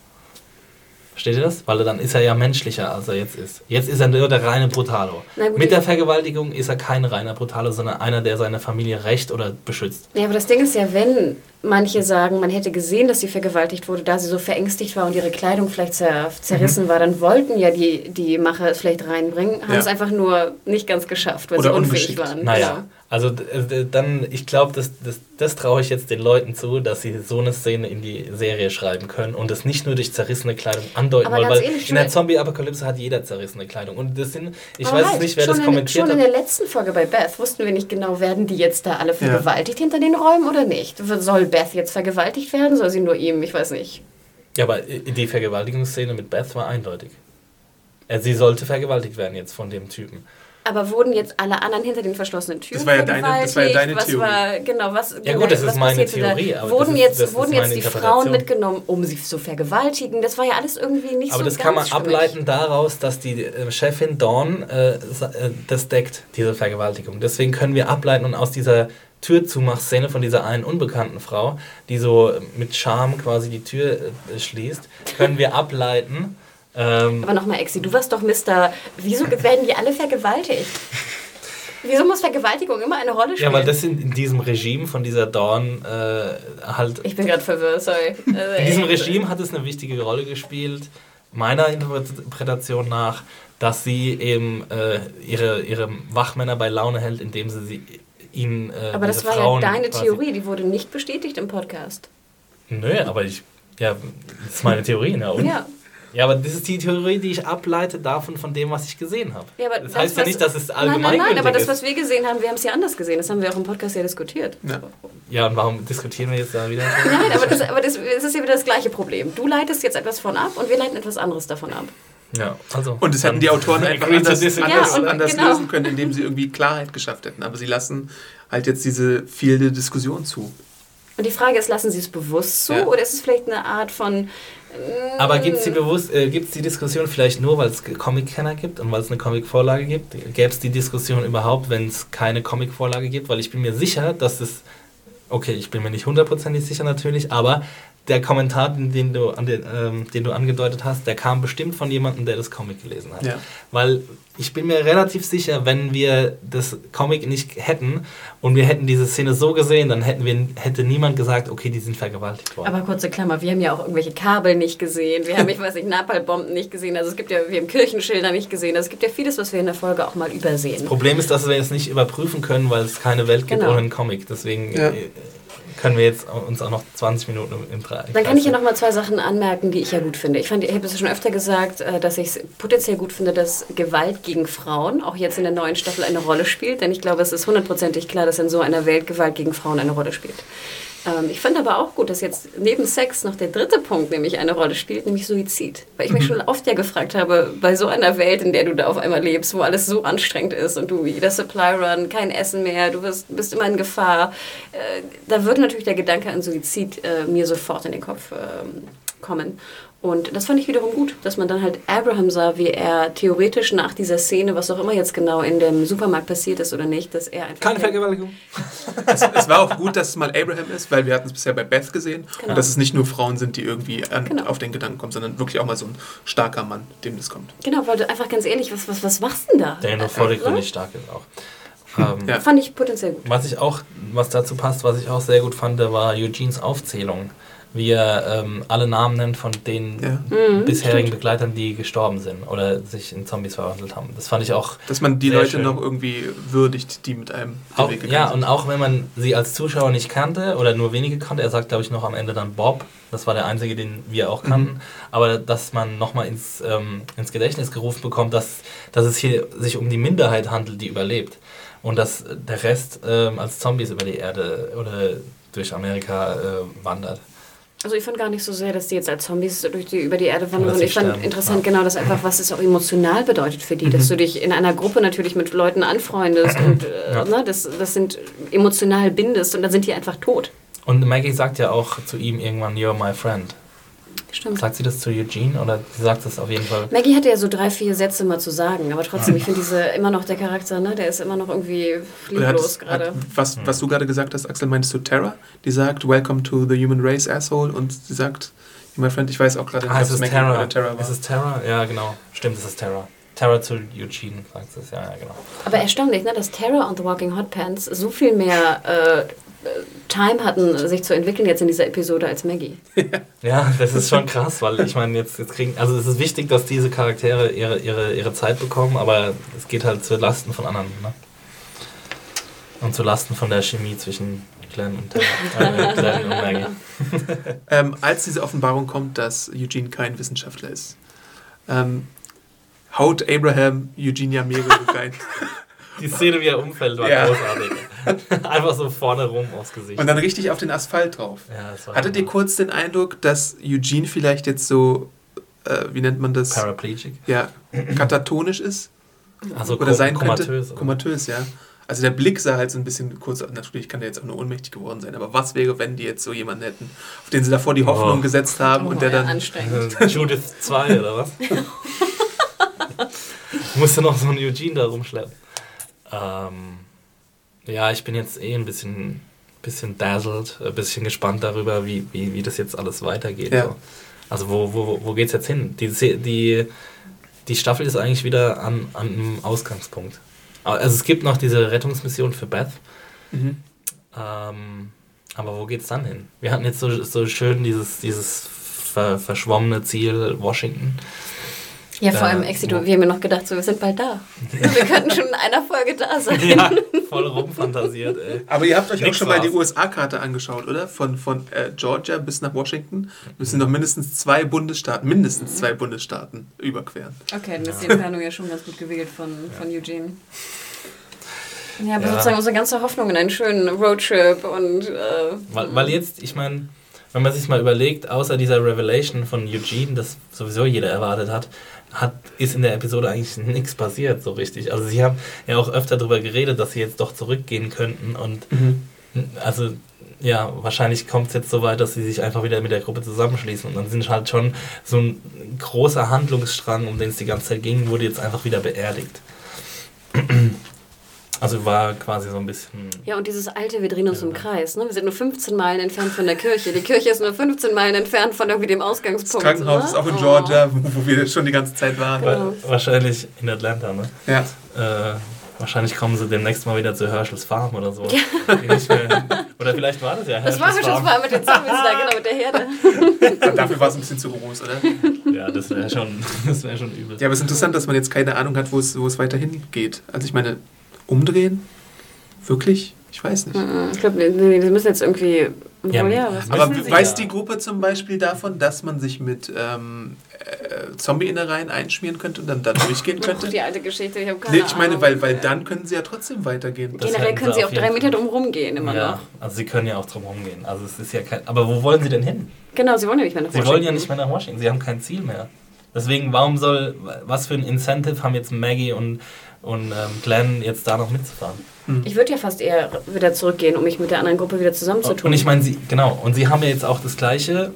Versteht ihr das? Weil dann ist er ja menschlicher, als er jetzt ist. Jetzt ist er nur der reine Brutalo. Gut, Mit der Vergewaltigung ist er kein reiner Brutalo, sondern einer, der seine Familie rächt oder beschützt. Ja, aber das Ding ist ja, wenn manche sagen, man hätte gesehen, dass sie vergewaltigt wurde, da sie so verängstigt war und ihre Kleidung vielleicht zer zerrissen war, dann wollten ja die, die Macher es vielleicht reinbringen, haben Ja. es einfach nur nicht ganz geschafft, weil Oder sie unfähig waren. Naja, also d- d- dann, ich glaube, das, das, das traue ich jetzt den Leuten zu, dass sie so eine Szene in die Serie schreiben können und das nicht nur durch zerrissene Kleidung andeuten Aber wollen, weil ehrlich, in der Zombie-Apokalypse hat jeder zerrissene Kleidung. Und das sind, ich Aber weiß halt, nicht, wer das in, kommentiert Schon in hat. der letzten Folge bei Beth wussten wir nicht genau, werden die jetzt da alle vergewaltigt hinter den Räumen oder nicht? Soll Beth jetzt vergewaltigt werden? Soll sie nur ihm? Ich weiß nicht. Ja, aber die Vergewaltigungsszene mit Beth war eindeutig. Äh, Sie sollte vergewaltigt werden jetzt von dem Typen. Aber wurden jetzt alle anderen hinter den verschlossenen Türen Das war ja deine- das war ja deine was Theorie. War, genau, was, Ja gut, das ist meine? Theorie, aber Wurden das ist- jetzt, das ist wurden jetzt die. Frauen mitgenommen, um sie zu vergewaltigen? Das war ja alles irgendwie nicht Aber so das ganz kann man ableiten daraus, dass die äh, Chefin Dawn äh, äh, das deckt, diese Vergewaltigung. Deswegen können wir ableiten und aus dieser Türzumachszene von dieser einen unbekannten Frau, die so mit Charme quasi die Tür äh, schließt, können wir ableiten. Ähm, Aber nochmal, Exi, du warst doch Mister. Wieso werden die alle vergewaltigt? Wieso muss Vergewaltigung immer eine Rolle spielen? ja, weil das in, in diesem Regime von dieser Dawn äh, halt ich bin gerade verwirrt, sorry. Also, In diesem. Regime hat es eine wichtige Rolle gespielt, meiner Interpretation nach, dass sie eben äh, ihre, ihre Wachmänner bei Laune hält, indem sie, sie ihnen. Äh, Aber das war Frauen ja deine quasi- Theorie, die wurde nicht bestätigt im Podcast. Nö, aber ich. Ja, das ist meine Theorie, ne? Und? Ja. Ja, aber das ist die Theorie, die ich ableite davon, von dem, was ich gesehen habe. Ja, aber das, heißt ja nicht, dass es Nein, allgemein nein, nein, aber das, was wir gesehen haben, wir haben es ja anders gesehen. Das haben wir auch im Podcast ja diskutiert. Ja. Ja, und warum diskutieren wir jetzt da wieder? Nein, aber, das, aber das, es ist ja wieder das gleiche Problem. Du leitest jetzt etwas von ab und wir leiten etwas anderes davon ab. Ja, also. Und das hätten die Autoren [LAUGHS] einfach anders, anders, Ja, anders genau. lösen können, indem sie irgendwie Klarheit geschafft hätten. Aber sie lassen halt jetzt diese fehlende Diskussion zu. Und die Frage ist, lassen sie es bewusst zu Ja. oder ist es vielleicht eine Art von... Aber gibt es die, bewusst- äh, gibt's die Diskussion vielleicht nur, weil es Comic-Kenner gibt und weil es eine Comic-Vorlage gibt? Gäbe es die Diskussion überhaupt, wenn es keine Comic-Vorlage gibt? Weil ich bin mir sicher, dass es, okay, ich bin mir nicht hundertprozentig sicher natürlich, aber der Kommentar, den, den, du, an den, ähm, den du angedeutet hast, der kam bestimmt von jemandem, der das Comic gelesen hat. Ja. Weil ich bin mir relativ sicher, wenn wir das Comic nicht hätten und wir hätten diese Szene so gesehen, dann hätten wir, hätte niemand gesagt, okay, die sind vergewaltigt worden. Aber kurze Klammer, wir haben ja auch irgendwelche Kabel nicht gesehen, wir haben, [LAUGHS] ich weiß nicht, Napalmbomben nicht gesehen, also es gibt ja, wir haben Kirchenschilder nicht gesehen, also es gibt ja vieles, was wir in der Folge auch mal übersehen. Problem ist, dass wir es nicht überprüfen können, weil es keine Welt gibt Genau. ohne einen Comic. Deswegen Ja. äh, können wir jetzt uns auch noch 20 Minuten im Kreis. Dann kann ich ja noch mal zwei Sachen anmerken, die ich ja gut finde. Ich, fand- ich habe es schon öfter gesagt, äh, dass ich es potenziell gut finde, dass Gewalt gegen Frauen auch jetzt in der neuen Staffel eine Rolle spielt. Denn ich glaube, es ist hundertprozentig klar, dass in so einer Welt Gewalt gegen Frauen eine Rolle spielt. Ähm, ich finde aber auch gut, dass jetzt neben Sex noch der dritte Punkt nämlich eine Rolle spielt, nämlich Suizid. Weil ich mich schon oft ja gefragt habe, bei so einer Welt, in der du da auf einmal lebst, wo alles so anstrengend ist und du jeder Supply Run, kein Essen mehr, du wirst, bist immer in Gefahr, äh, da wird natürlich der Gedanke an Suizid äh, mir sofort in den Kopf ähm, kommen. Und das fand ich wiederum gut, dass man dann halt Abraham sah, wie er theoretisch nach dieser Szene, was auch immer jetzt genau in dem Supermarkt passiert ist oder nicht, dass er einfach... Keine Vergewaltigung. Es, es war auch gut, dass es mal Abraham ist, weil wir hatten es bisher bei Beth gesehen. Genau. Und dass es nicht nur Frauen sind, die irgendwie an, Genau. auf den Gedanken kommen, sondern wirklich auch mal so ein starker Mann, dem das kommt. Genau, weil du einfach ganz ehrlich, was, was, was machst du denn da? Der nur vordergründig stark ist auch. Ähm, Ja. Fand ich potenziell gut. Was ich auch, was dazu passt, was ich auch sehr gut fand, war Eugenes Aufzählung. Wie er ähm, alle Namen nennt von den Ja. Mhm, bisherigen stimmt. Begleitern, die gestorben sind oder sich in Zombies verwandelt haben. Das fand ich auch Dass man die Leute schön. noch irgendwie würdigt, die mit einem Auch, Weg gegangen ja, sind. und auch wenn man sie als Zuschauer nicht kannte oder nur wenige kannte, er sagt, glaube ich, noch am Ende dann Bob, das war der einzige, den wir auch kannten, aber dass man nochmal ins, ähm, ins Gedächtnis gerufen bekommt, dass, dass es hier sich um die Minderheit handelt, die überlebt und dass der Rest ähm, als Zombies über die Erde oder durch Amerika äh, wandert. Also ich fand gar nicht so sehr, dass die jetzt als Zombies durch die, über die Erde wandern. Sie ich fand sterben, interessant ja. genau, dass einfach, was es auch emotional bedeutet für die, dass du dich in einer Gruppe natürlich mit Leuten anfreundest und äh, Ja. ne, das, das sind emotional bindest und dann sind die einfach tot. Und Maggie sagt ja auch zu ihm irgendwann, You're my friend. Stimmt. Sagt sie das zu Eugene oder sie sagt es auf jeden Fall? Maggie hatte ja so drei, vier Sätze mal zu sagen, aber trotzdem, ich finde diese immer noch der Charakter, ne, der ist immer noch irgendwie lieblos gerade. was, was du gerade gesagt hast, Axel, meinst du Tara? Die sagt, Welcome to the human race, asshole. Und sie sagt, my friend, ich weiß auch gerade Ah, ob es ist Maggie Terra. oder Tara war. Ist es Terra? Ja, genau. Stimmt, es ist Terra. Terra zu Eugene, sagt es. Ja, ja, genau. Aber erstaunlich, ne, dass Terror und The Walking Hot Pants so viel mehr äh, Time hatten, sich zu entwickeln jetzt in dieser Episode als Maggie. [LAUGHS] Ja, das ist schon krass, weil ich meine, jetzt, jetzt kriegen. Also, es ist wichtig, dass diese Charaktere ihre, ihre, ihre Zeit bekommen, aber es geht halt zu Lasten von anderen. Ne? Und zu Lasten von der Chemie zwischen Glenn und, [LAUGHS] äh, Glenn und Maggie. [LAUGHS] Ähm, als diese Offenbarung kommt, dass Eugene kein Wissenschaftler ist, ähm, haut Abraham Eugene ja mehrere rein. Die Szene, wie er umfällt, war Ja. großartig. [LAUGHS] Einfach so vorne rum aufs Gesicht. Und dann richtig auf den Asphalt drauf. ja, das war Hattet ihr kurz den Eindruck, dass Eugene vielleicht jetzt so, äh, wie nennt man das? Paraplegic? Ja, katatonisch ist? Also Oder sein komatös. könnte? oder? Komatös, ja. Also der Blick sah halt so ein bisschen kurz, natürlich kann der jetzt auch nur ohnmächtig geworden sein, aber was wäre, wenn die jetzt so jemanden hätten, auf den sie davor die Hoffnung Oh. gesetzt haben und der ja, dann... anstrengend. [LAUGHS] Judith 2 oder was? [LAUGHS] Musste noch so einen Eugene da rumschleppen. Ähm, ja, ich bin jetzt eh ein bisschen, bisschen dazzled, ein bisschen gespannt darüber, wie, wie, wie das jetzt alles weitergeht. Ja. So. Also wo, wo, wo geht's jetzt hin? Die, die, die Staffel ist eigentlich wieder an, an einem Ausgangspunkt. Also es gibt noch diese Rettungsmission für Beth. Mhm. Ähm, aber wo geht's dann hin? Wir hatten jetzt so, so schön dieses, dieses ver, verschwommene Ziel Washington. Ja, vor Äh, allem Exito, wir haben mir noch gedacht, so, wir sind bald da. [LAUGHS] Wir könnten schon in einer Folge da sein. Ja, voll rumfantasiert, ey. Aber ihr habt euch auch Nix schon mal die war's. USA-Karte angeschaut, oder? Von, von äh, Georgia bis nach Washington müssen noch mindestens zwei Bundesstaaten, mindestens zwei Bundesstaaten überqueren. Okay, dann ist die Entfernung ja schon ganz gut gewählt von, von Eugene. Ja, aber Ja. sozusagen unsere ganze Hoffnung in einen schönen Roadtrip und äh, Weil, weil jetzt, ich meine, wenn man sich mal überlegt, außer dieser Revelation von Eugene, das sowieso jeder erwartet hat, hat, ist in der Episode eigentlich nichts passiert so richtig. Also sie haben ja auch öfter darüber geredet, dass sie jetzt doch zurückgehen könnten und also ja, wahrscheinlich kommt es jetzt so weit, dass sie sich einfach wieder mit der Gruppe zusammenschließen und dann sind halt schon so ein großer Handlungsstrang, um den es die ganze Zeit ging, wurde jetzt einfach wieder beerdigt. Also war quasi so ein bisschen ja, und dieses alte, wir drehen uns Ja. im Kreis. Ne? Wir sind nur 15 Meilen entfernt von der Kirche. Die Kirche ist nur 15 Meilen entfernt von irgendwie dem Das Ausgangspunkt. Krankenhaus ne? ist auch in Oh. Georgia, wo, wo wir schon die ganze Zeit waren. Genau. Wa- Wahrscheinlich in Atlanta, ne? Ja. Äh, wahrscheinlich kommen sie demnächst mal wieder zu Herschels Farm oder so. Mehr- oder vielleicht war das ja Das war Herschels schon Farm. mal mit den Zombies da, genau, mit der Herde. [LAUGHS] Aber Dafür war es ein bisschen zu groß, oder? Ja, das wäre schon, [LAUGHS] das wär schon übel. Ja, aber es ist interessant, dass man jetzt keine Ahnung hat, wo es, wo es weiterhin geht. Also ich meine, umdrehen? Wirklich? Ich weiß nicht. Mhm, Ich glaube, nee, wir müssen jetzt irgendwie. Ja, Aber weiß ja. die Gruppe zum Beispiel davon, dass man sich mit ähm, äh, Zombie-Innereien einschmieren könnte und dann da durchgehen Ach, könnte? die alte Geschichte, ich habe keine Nee, ich meine, Ahnung. weil, weil dann können sie ja trotzdem weitergehen. Das Generell können sie auch drei Meter Fall. drum rumgehen, immer ja, noch. also sie können ja auch drum rumgehen. Also es ist ja kein. Aber wo wollen sie denn hin? Genau, sie wollen ja nicht mehr nach Sie wollen ja Washington. nicht mehr nach Washington. Sie haben kein Ziel mehr. Deswegen, warum soll, was für ein Incentive haben jetzt Maggie und, und ähm, Glenn jetzt da noch mitzufahren? Ich würde ja fast eher wieder zurückgehen, um mich mit der anderen Gruppe wieder zusammenzutun. Und ich meine, sie, genau, und sie haben ja jetzt auch das gleiche,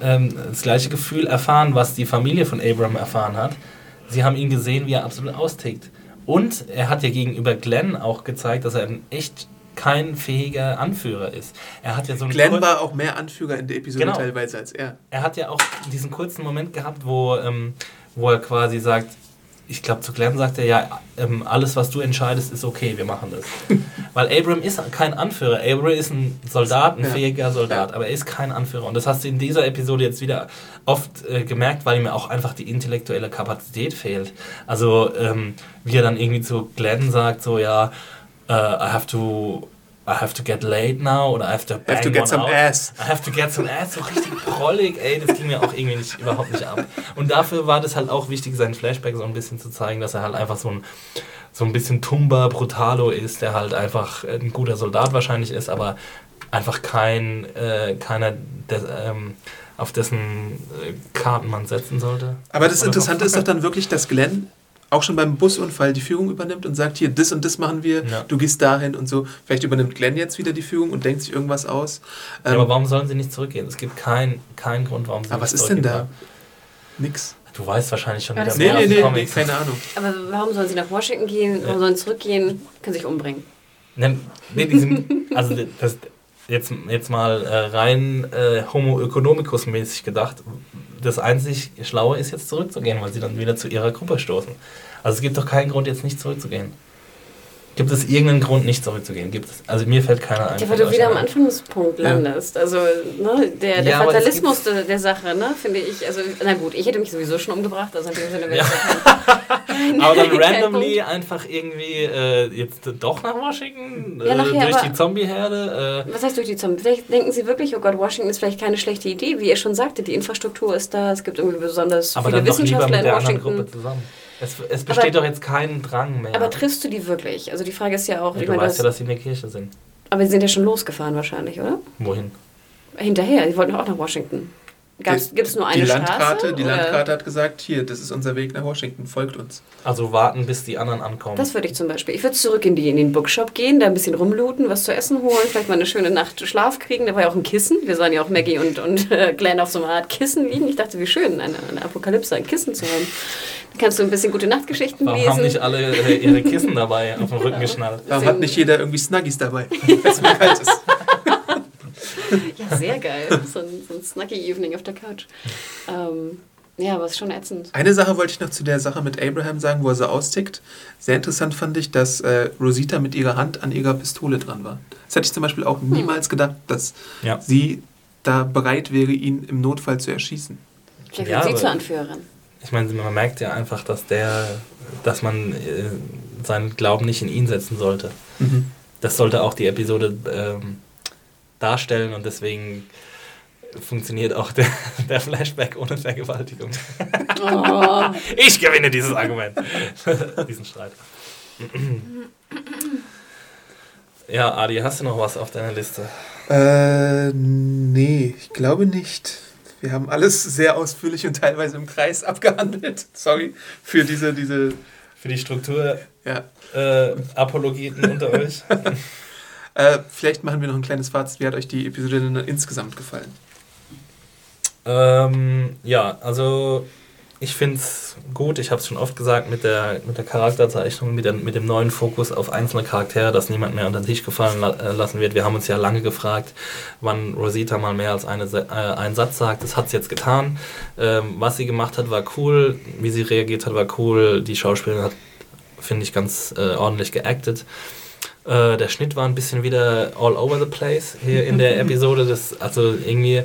ähm, das gleiche Gefühl erfahren, was die Familie von Abram erfahren hat. Sie haben ihn gesehen, wie er absolut austickt. Und er hat ja gegenüber Glenn auch gezeigt, dass er ein echt kein fähiger Anführer ist. Er hat ja so Glenn war auch mehr Anführer in der Episode Genau. teilweise als er. er hat ja auch diesen kurzen Moment gehabt, wo, ähm, wo er quasi sagt, ich glaube, zu Glenn sagt er ja, ähm, alles, was du entscheidest, ist okay, wir machen das. [LAUGHS] Weil Abram ist kein Anführer. Abram ist ein Soldat, ein Ja. fähiger Soldat, aber er ist kein Anführer. Und das hast du in dieser Episode jetzt wieder oft äh, gemerkt, weil ihm auch einfach die intellektuelle Kapazität fehlt. Also, ähm, wie er dann irgendwie zu Glenn sagt, so, ja, äh, I have to... I have to get laid now oder I have to bang have to get some out. ass. I have to get some ass. So richtig prollig, ey, das ging mir auch irgendwie nicht, überhaupt nicht ab. Und dafür war das halt auch wichtig, seinen Flashback so ein bisschen zu zeigen, dass er halt einfach so ein, so ein bisschen Tumba Brutalo ist, der halt einfach ein guter Soldat wahrscheinlich ist, aber einfach kein, äh, keiner, der, ähm, auf dessen äh, Karten man setzen sollte. Aber das Interessante ist doch dann wirklich, dass Glenn auch schon beim Busunfall die Führung übernimmt und sagt, hier, das und das machen wir, Ja. du gehst dahin und so. Vielleicht übernimmt Glenn jetzt wieder die Führung und denkt sich irgendwas aus. Ja, Ähm, aber warum sollen sie nicht zurückgehen? Es gibt keinen keinen Grund, warum sie aber was nicht ist denn da? zurückgehen Nix. Du weißt wahrscheinlich schon Ja, wieder das Nee, mehr nee, nee, nee, keine Ahnung. Aber warum sollen sie nach Washington gehen? Warum Ja. sollen sie zurückgehen? Können sich umbringen. Ne, nee, diesem, also das, jetzt, jetzt mal äh, rein äh, Homo economicus mäßig gedacht, das einzig Schlaue ist jetzt zurückzugehen, weil sie dann wieder zu ihrer Gruppe stoßen. Also es gibt doch keinen Grund, jetzt nicht zurückzugehen. Gibt es irgendeinen Grund, nicht zurückzugehen? Gibt es? Also mir fällt keiner ein. Ja, weil du wieder am einer ein? Anfangspunkt Ja. landest. Also, ne, der, der Ja, Fatalismus der, der Sache, ne, finde ich. Also, na gut, ich hätte mich sowieso schon umgebracht, also in dem Sinne wäre Ja. kein, [LAUGHS] Aber dann randomly einfach irgendwie äh, jetzt doch nach Washington? Ja, äh, nachher, durch aber- die Zombieherde? Äh, Was heißt durch die Zombies? Vielleicht denken sie wirklich, oh Gott, Washington ist vielleicht keine schlechte Idee. Wie ihr schon sagte, die Infrastruktur ist da, es gibt irgendwie besonders aber viele dann doch lieber Wissenschaftler in der anderen Gruppe Washington. zusammen. Es, es besteht Aber- doch jetzt kein Drang mehr. Aber triffst du die wirklich? Also die Frage ist ja auch, ja, ich du meine, weißt ja, das, dass sie in der Kirche sind. aber sie sind ja schon losgefahren wahrscheinlich, oder? Wohin? Hinterher, die wollten doch auch nach Washington. Gibt es nur eine die Landkarte, Straße? die oder? Landkarte hat gesagt, hier, das ist unser Weg nach Washington, folgt uns. Also warten, bis die anderen ankommen. Das würde ich zum Beispiel. Ich würde zurück in, die, in den Bookshop gehen, da ein bisschen rumlooten, was zu essen holen, vielleicht mal eine schöne Nacht Schlaf kriegen. Da war ja auch ein Kissen. Wir sahen ja auch Maggie und, und [LAUGHS] äh, Glenn auf so einer Art Kissen liegen. Ich dachte, wie schön, eine, eine Apokalypse, ein Kissen zu haben. Da kannst du ein bisschen gute Nachtgeschichten Warum lesen. haben nicht alle äh, ihre Kissen dabei auf dem Rücken geschnallt? Warum hat nicht jeder irgendwie Snuggies dabei, [LAUGHS] wenn es mir kalt ist? Ja, sehr geil. So ein, so ein Snuggy-Evening auf der Couch. Ähm, ja, aber ist schon ätzend. Eine Sache wollte ich noch zu der Sache mit Abraham sagen, wo er so austickt. Sehr interessant fand ich, dass äh, Rosita mit ihrer Hand an ihrer Pistole dran war. Das hätte ich zum Beispiel auch niemals gedacht, dass Ja. sie da bereit wäre, ihn im Notfall zu erschießen. Vielleicht Ja, wird sie aber- zur Anführerin. Ich meine, man merkt ja einfach, dass der, dass man äh, seinen Glauben nicht in ihn setzen sollte. Mhm. Das sollte auch die Episode ähm, darstellen und deswegen funktioniert auch der, [LAUGHS] der Flashback ohne Vergewaltigung. Oh. [LAUGHS] Ich gewinne dieses Argument. [LAUGHS] Diesen Streit. ja, Adi, hast du noch was auf deiner Liste? Äh, nee, ich glaube nicht. Wir haben alles sehr ausführlich und teilweise im Kreis abgehandelt. Sorry für diese, diese, Für die Struktur ja. äh, Apologeten unter euch. Äh, vielleicht machen wir noch ein kleines Fazit. Wie hat euch die Episode denn insgesamt gefallen? Ähm, ja, also ich finde es gut, ich habe es schon oft gesagt, mit der, mit der Charakterzeichnung, mit, der, mit dem neuen Fokus auf einzelne Charaktere, dass niemand mehr unter den Tisch gefallen la äh, lassen wird. Wir haben uns ja lange gefragt, wann Rosita mal mehr als eine, äh, einen Satz sagt. Das hat sie jetzt getan. Ähm, was sie gemacht hat, war cool. Wie sie reagiert hat, war cool. Die Schauspielerin hat, finde ich, ganz äh, ordentlich geactet. Äh, der Schnitt war ein bisschen wieder all over the place hier in der [LAUGHS] Episode. Das, also irgendwie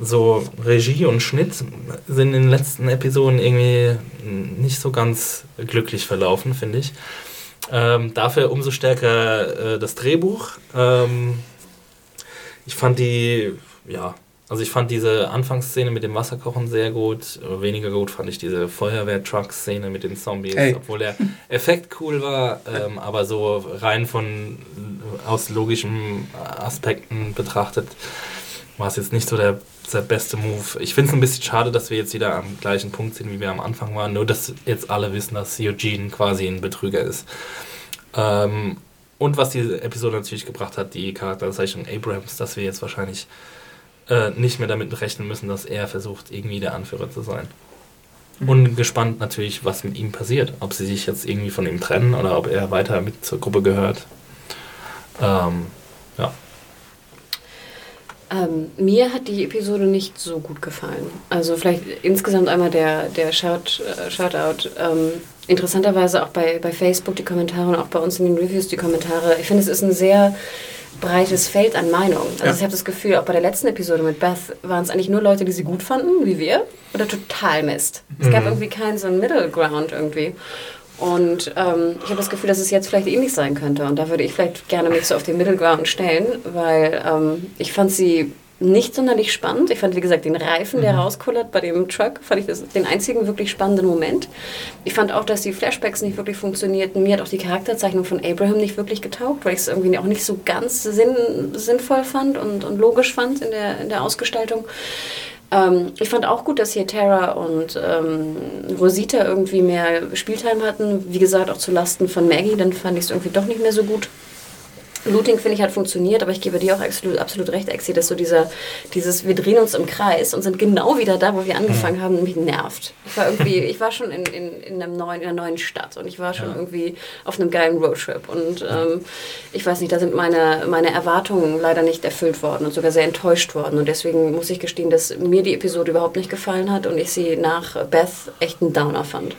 so Regie und Schnitt sind in den letzten Episoden irgendwie nicht so ganz glücklich verlaufen, finde ich. Ähm, dafür umso stärker äh, das Drehbuch. Ähm, ich fand die, ja, also ich fand diese Anfangsszene mit dem Wasserkochen sehr gut. Weniger gut fand ich diese Feuerwehr-Truck-Szene mit den Zombies, Ey. obwohl der Effekt cool war, ähm, aber so rein von aus logischen Aspekten betrachtet war es jetzt nicht so der, der beste Move. Ich finde es ein bisschen schade, dass wir jetzt wieder am gleichen Punkt sind, wie wir am Anfang waren, nur dass jetzt alle wissen, dass Eugene quasi ein Betrüger ist. Ähm, und was diese Episode natürlich gebracht hat, die Charakterzeichnung Abrams, dass wir jetzt wahrscheinlich äh, nicht mehr damit rechnen müssen, dass er versucht, irgendwie der Anführer zu sein. Und gespannt natürlich, was mit ihm passiert. Ob sie sich jetzt irgendwie von ihm trennen oder ob er weiter mit zur Gruppe gehört. Ähm, ja. Ähm, mir hat die Episode nicht so gut gefallen. Also vielleicht insgesamt einmal der, der Shout, äh, Shoutout. Ähm, interessanterweise auch bei, bei Facebook die Kommentare und auch bei uns in den Reviews die Kommentare. Ich finde, es ist ein sehr breites Feld an Meinungen. Also Ja. ich habe das Gefühl, auch bei der letzten Episode mit Beth waren es eigentlich nur Leute, die sie gut fanden, wie wir, oder total Mist. Es gab irgendwie keinen so einen Middle Ground irgendwie. Und ähm, ich habe das Gefühl, dass es jetzt vielleicht ähnlich sein könnte. Und da würde ich vielleicht gerne mich so auf den Middle Ground stellen, weil ähm, ich fand sie nicht sonderlich spannend. Ich fand, wie gesagt, den Reifen, der rauskullert bei dem Truck, fand ich das den einzigen wirklich spannenden Moment. Ich fand auch, dass die Flashbacks nicht wirklich funktionierten. Mir hat auch die Charakterzeichnung von Abraham nicht wirklich getaugt, weil ich es irgendwie auch nicht so ganz sinn, sinnvoll fand und, und logisch fand in der, in der Ausgestaltung. Ähm, ich fand auch gut, dass hier Tara und ähm, Rosita irgendwie mehr Spieltime hatten. Wie gesagt, auch zu Lasten von Maggie, dann fand ich es irgendwie doch nicht mehr so gut. Looting, finde ich, hat funktioniert, aber ich gebe dir auch absolut, absolut recht, Exi, dass so dieser, dieses, wir drehen uns im Kreis und sind genau wieder da, wo wir angefangen haben, mich nervt. Ich war irgendwie, ich war schon in, in, in, einem neuen, in einer neuen Stadt und ich war schon irgendwie auf einem geilen Roadtrip und ähm, ich weiß nicht, da sind meine, meine Erwartungen leider nicht erfüllt worden und sogar sehr enttäuscht worden und deswegen muss ich gestehen, dass mir die Episode überhaupt nicht gefallen hat und ich sie nach Beth echt einen Downer fand.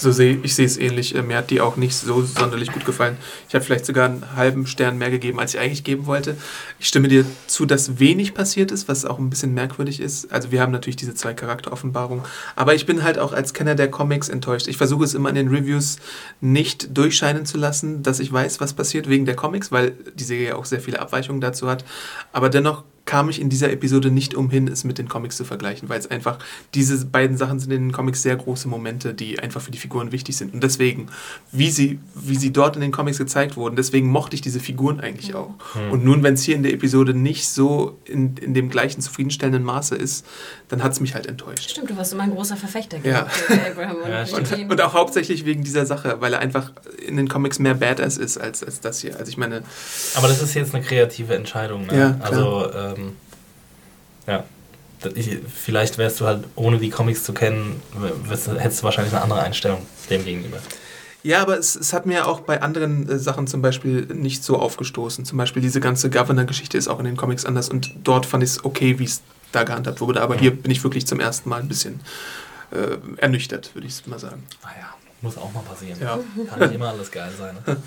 So sehe ich sehe es ähnlich. Äh, Mir hat die auch nicht so sonderlich gut gefallen. Ich habe vielleicht sogar einen halben Stern mehr gegeben, als ich eigentlich geben wollte. Ich stimme dir zu, dass wenig passiert ist, was auch ein bisschen merkwürdig ist. Also wir haben natürlich diese zwei Charakteroffenbarungen, aber ich bin halt auch als Kenner der Comics enttäuscht. Ich versuche es immer in den Reviews nicht durchscheinen zu lassen, dass ich weiß, was passiert wegen der Comics, weil die Serie auch sehr viele Abweichungen dazu hat. Aber dennoch kam ich in dieser Episode nicht umhin, es mit den Comics zu vergleichen, weil es einfach, diese beiden Sachen sind in den Comics sehr große Momente, die einfach für die Figuren wichtig sind. Und deswegen, wie sie, wie sie dort in den Comics gezeigt wurden, deswegen mochte ich diese Figuren eigentlich auch. Und nun, wenn es hier in der Episode nicht so in, in dem gleichen zufriedenstellenden Maße ist, dann hat es mich halt enttäuscht. Stimmt, du warst immer ein großer Verfechter Ja. Abraham und [LAUGHS] Ja, stimmt. Eugene. Und auch hauptsächlich wegen dieser Sache, weil er einfach in den Comics mehr Badass ist als, als das hier. Also ich meine, Aber das ist jetzt eine kreative Entscheidung. Ne? Ja, klar. also, ähm, ja. Das- Ich, vielleicht wärst du halt, ohne die Comics zu kennen, wärst, du- hättest du wahrscheinlich eine andere Einstellung dem gegenüber. Ja, aber es, es hat mir auch bei anderen äh, Sachen zum Beispiel nicht so aufgestoßen. Zum Beispiel diese ganze Governor-Geschichte ist auch in den Comics anders und dort fand ich es okay, wie es da gehandhabt wurde. Aber hier bin ich wirklich zum ersten Mal ein bisschen äh, ernüchtert, würde ich mal sagen. Naja, muss auch mal passieren. Ja. Kann nicht immer alles geil sein. Ne? [LAUGHS]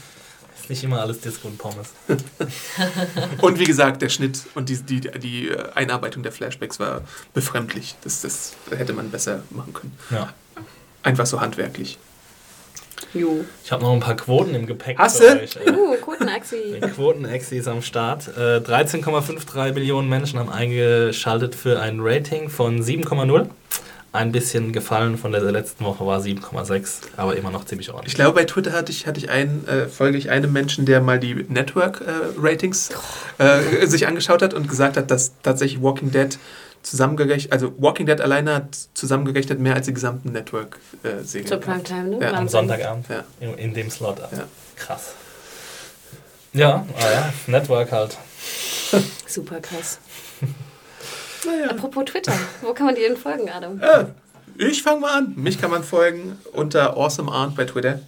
Ist nicht immer alles Disco und Pommes. [LAUGHS] Und wie gesagt, der Schnitt und die, die, die äh, Einarbeitung der Flashbacks war befremdlich. Das, das hätte man besser machen können. Ja. Einfach so handwerklich. Jo. Ich habe noch ein paar Quoten im Gepäck ey. Uh, guten Axi. [LAUGHS] Die Quoten-Exi ist am Start. Äh, 13,53 Millionen Menschen haben eingeschaltet für ein Rating von 7,0. Ein bisschen gefallen von der letzten Woche war 7,6, aber immer noch ziemlich Ich ordentlich. glaube, bei Twitter hatte ich, hatte ich einen, äh, folge ich einem Menschen, der mal die Network-Ratings äh, sich angeschaut hat und gesagt hat, dass tatsächlich Walking Dead zusammengerechnet, also Walking Dead alleine hat zusammengerechnet mehr als die gesamten Network-Serien. Zur Primetime, ne? Ja, Am. Sonntagabend Ja. in, in dem Slot. Ja. Krass. Ja, ah ja, Network halt. Super krass. [LAUGHS] Naja. Apropos Twitter, wo kann man dir denn folgen, Adam? Äh, ich fange mal an. Mich kann man folgen unter Awesome Arndt bei Twitter.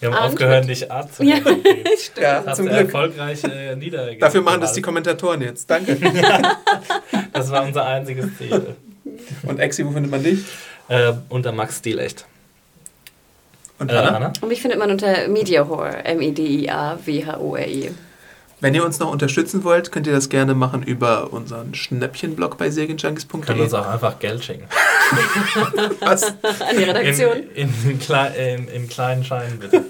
Wir haben Arndt aufgehört, dich Art zu Ja, nennen. [LAUGHS] stimmt. Ja, Hast zum du Glück. erfolgreich äh, niedergegeben. Dafür machen das die Kommentatoren jetzt. Danke. [LAUGHS] Das war unser einziges Ziel. Und Exi, wo findet man dich? Äh, unter Max Stilecht. Und Äh, Anna? Und mich findet man unter Mediahore, M-E-D-I-A-W-H-O-R-E. Wenn ihr uns noch unterstützen wollt, könnt ihr das gerne machen über unseren Schnäppchenblog bei Könnt serienjunkies.de. uns auch einfach Geld schicken. [LAUGHS] Was? An die Redaktion. In, in, in, in kleinen Scheinen, bitte.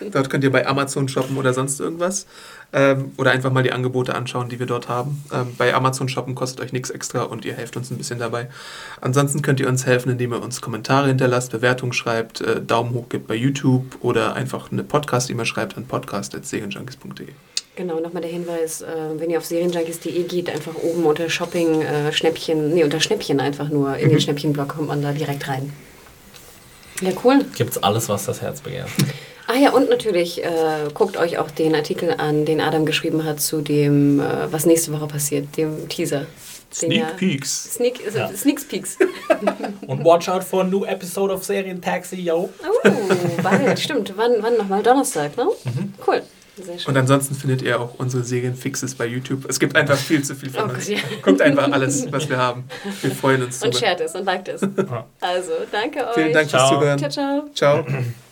[LAUGHS] Dort könnt ihr bei Amazon shoppen oder sonst irgendwas. Ähm, oder einfach mal die Angebote anschauen, die wir dort haben. Ähm, bei Amazon shoppen kostet euch nichts extra und ihr helft uns ein bisschen dabei. Ansonsten könnt ihr uns helfen, indem ihr uns Kommentare hinterlasst, Bewertungen schreibt, äh, Daumen hoch gibt bei YouTube oder einfach eine Podcast-E-Mail schreibt an podcast.serienjunkies.de. Genau, nochmal der Hinweis, äh, wenn ihr auf serienjunkies.de geht, einfach oben unter Shopping, äh, Schnäppchen, nee, unter Schnäppchen einfach nur, in den Schnäppchenblock kommt man da direkt rein. Ja, cool. Gibt's alles, was das Herz begehrt. [LAUGHS] Ah ja, und natürlich äh, guckt euch auch den Artikel an, den Adam geschrieben hat zu dem, äh, was nächste Woche passiert, dem Teaser. Den ja- Sneak Peeks. Sneak, äh, Ja. Sneak Peeks. [LAUGHS] Und watch out for a new episode of Serien Taxi, yo. Oh, bald, stimmt. Wann, wann nochmal? Donnerstag, ne? Cool. Und ansonsten findet ihr auch unsere Serienfixes bei YouTube. Es gibt einfach viel zu viel von Oh uns. Gott, ja. Guckt einfach alles, was wir haben. Wir freuen uns Und shared es und liked es. Also, danke euch. Vielen Dank fürs Ciao. Zuhören. Ciao, ciao. Ciao. [CLEARS THROAT]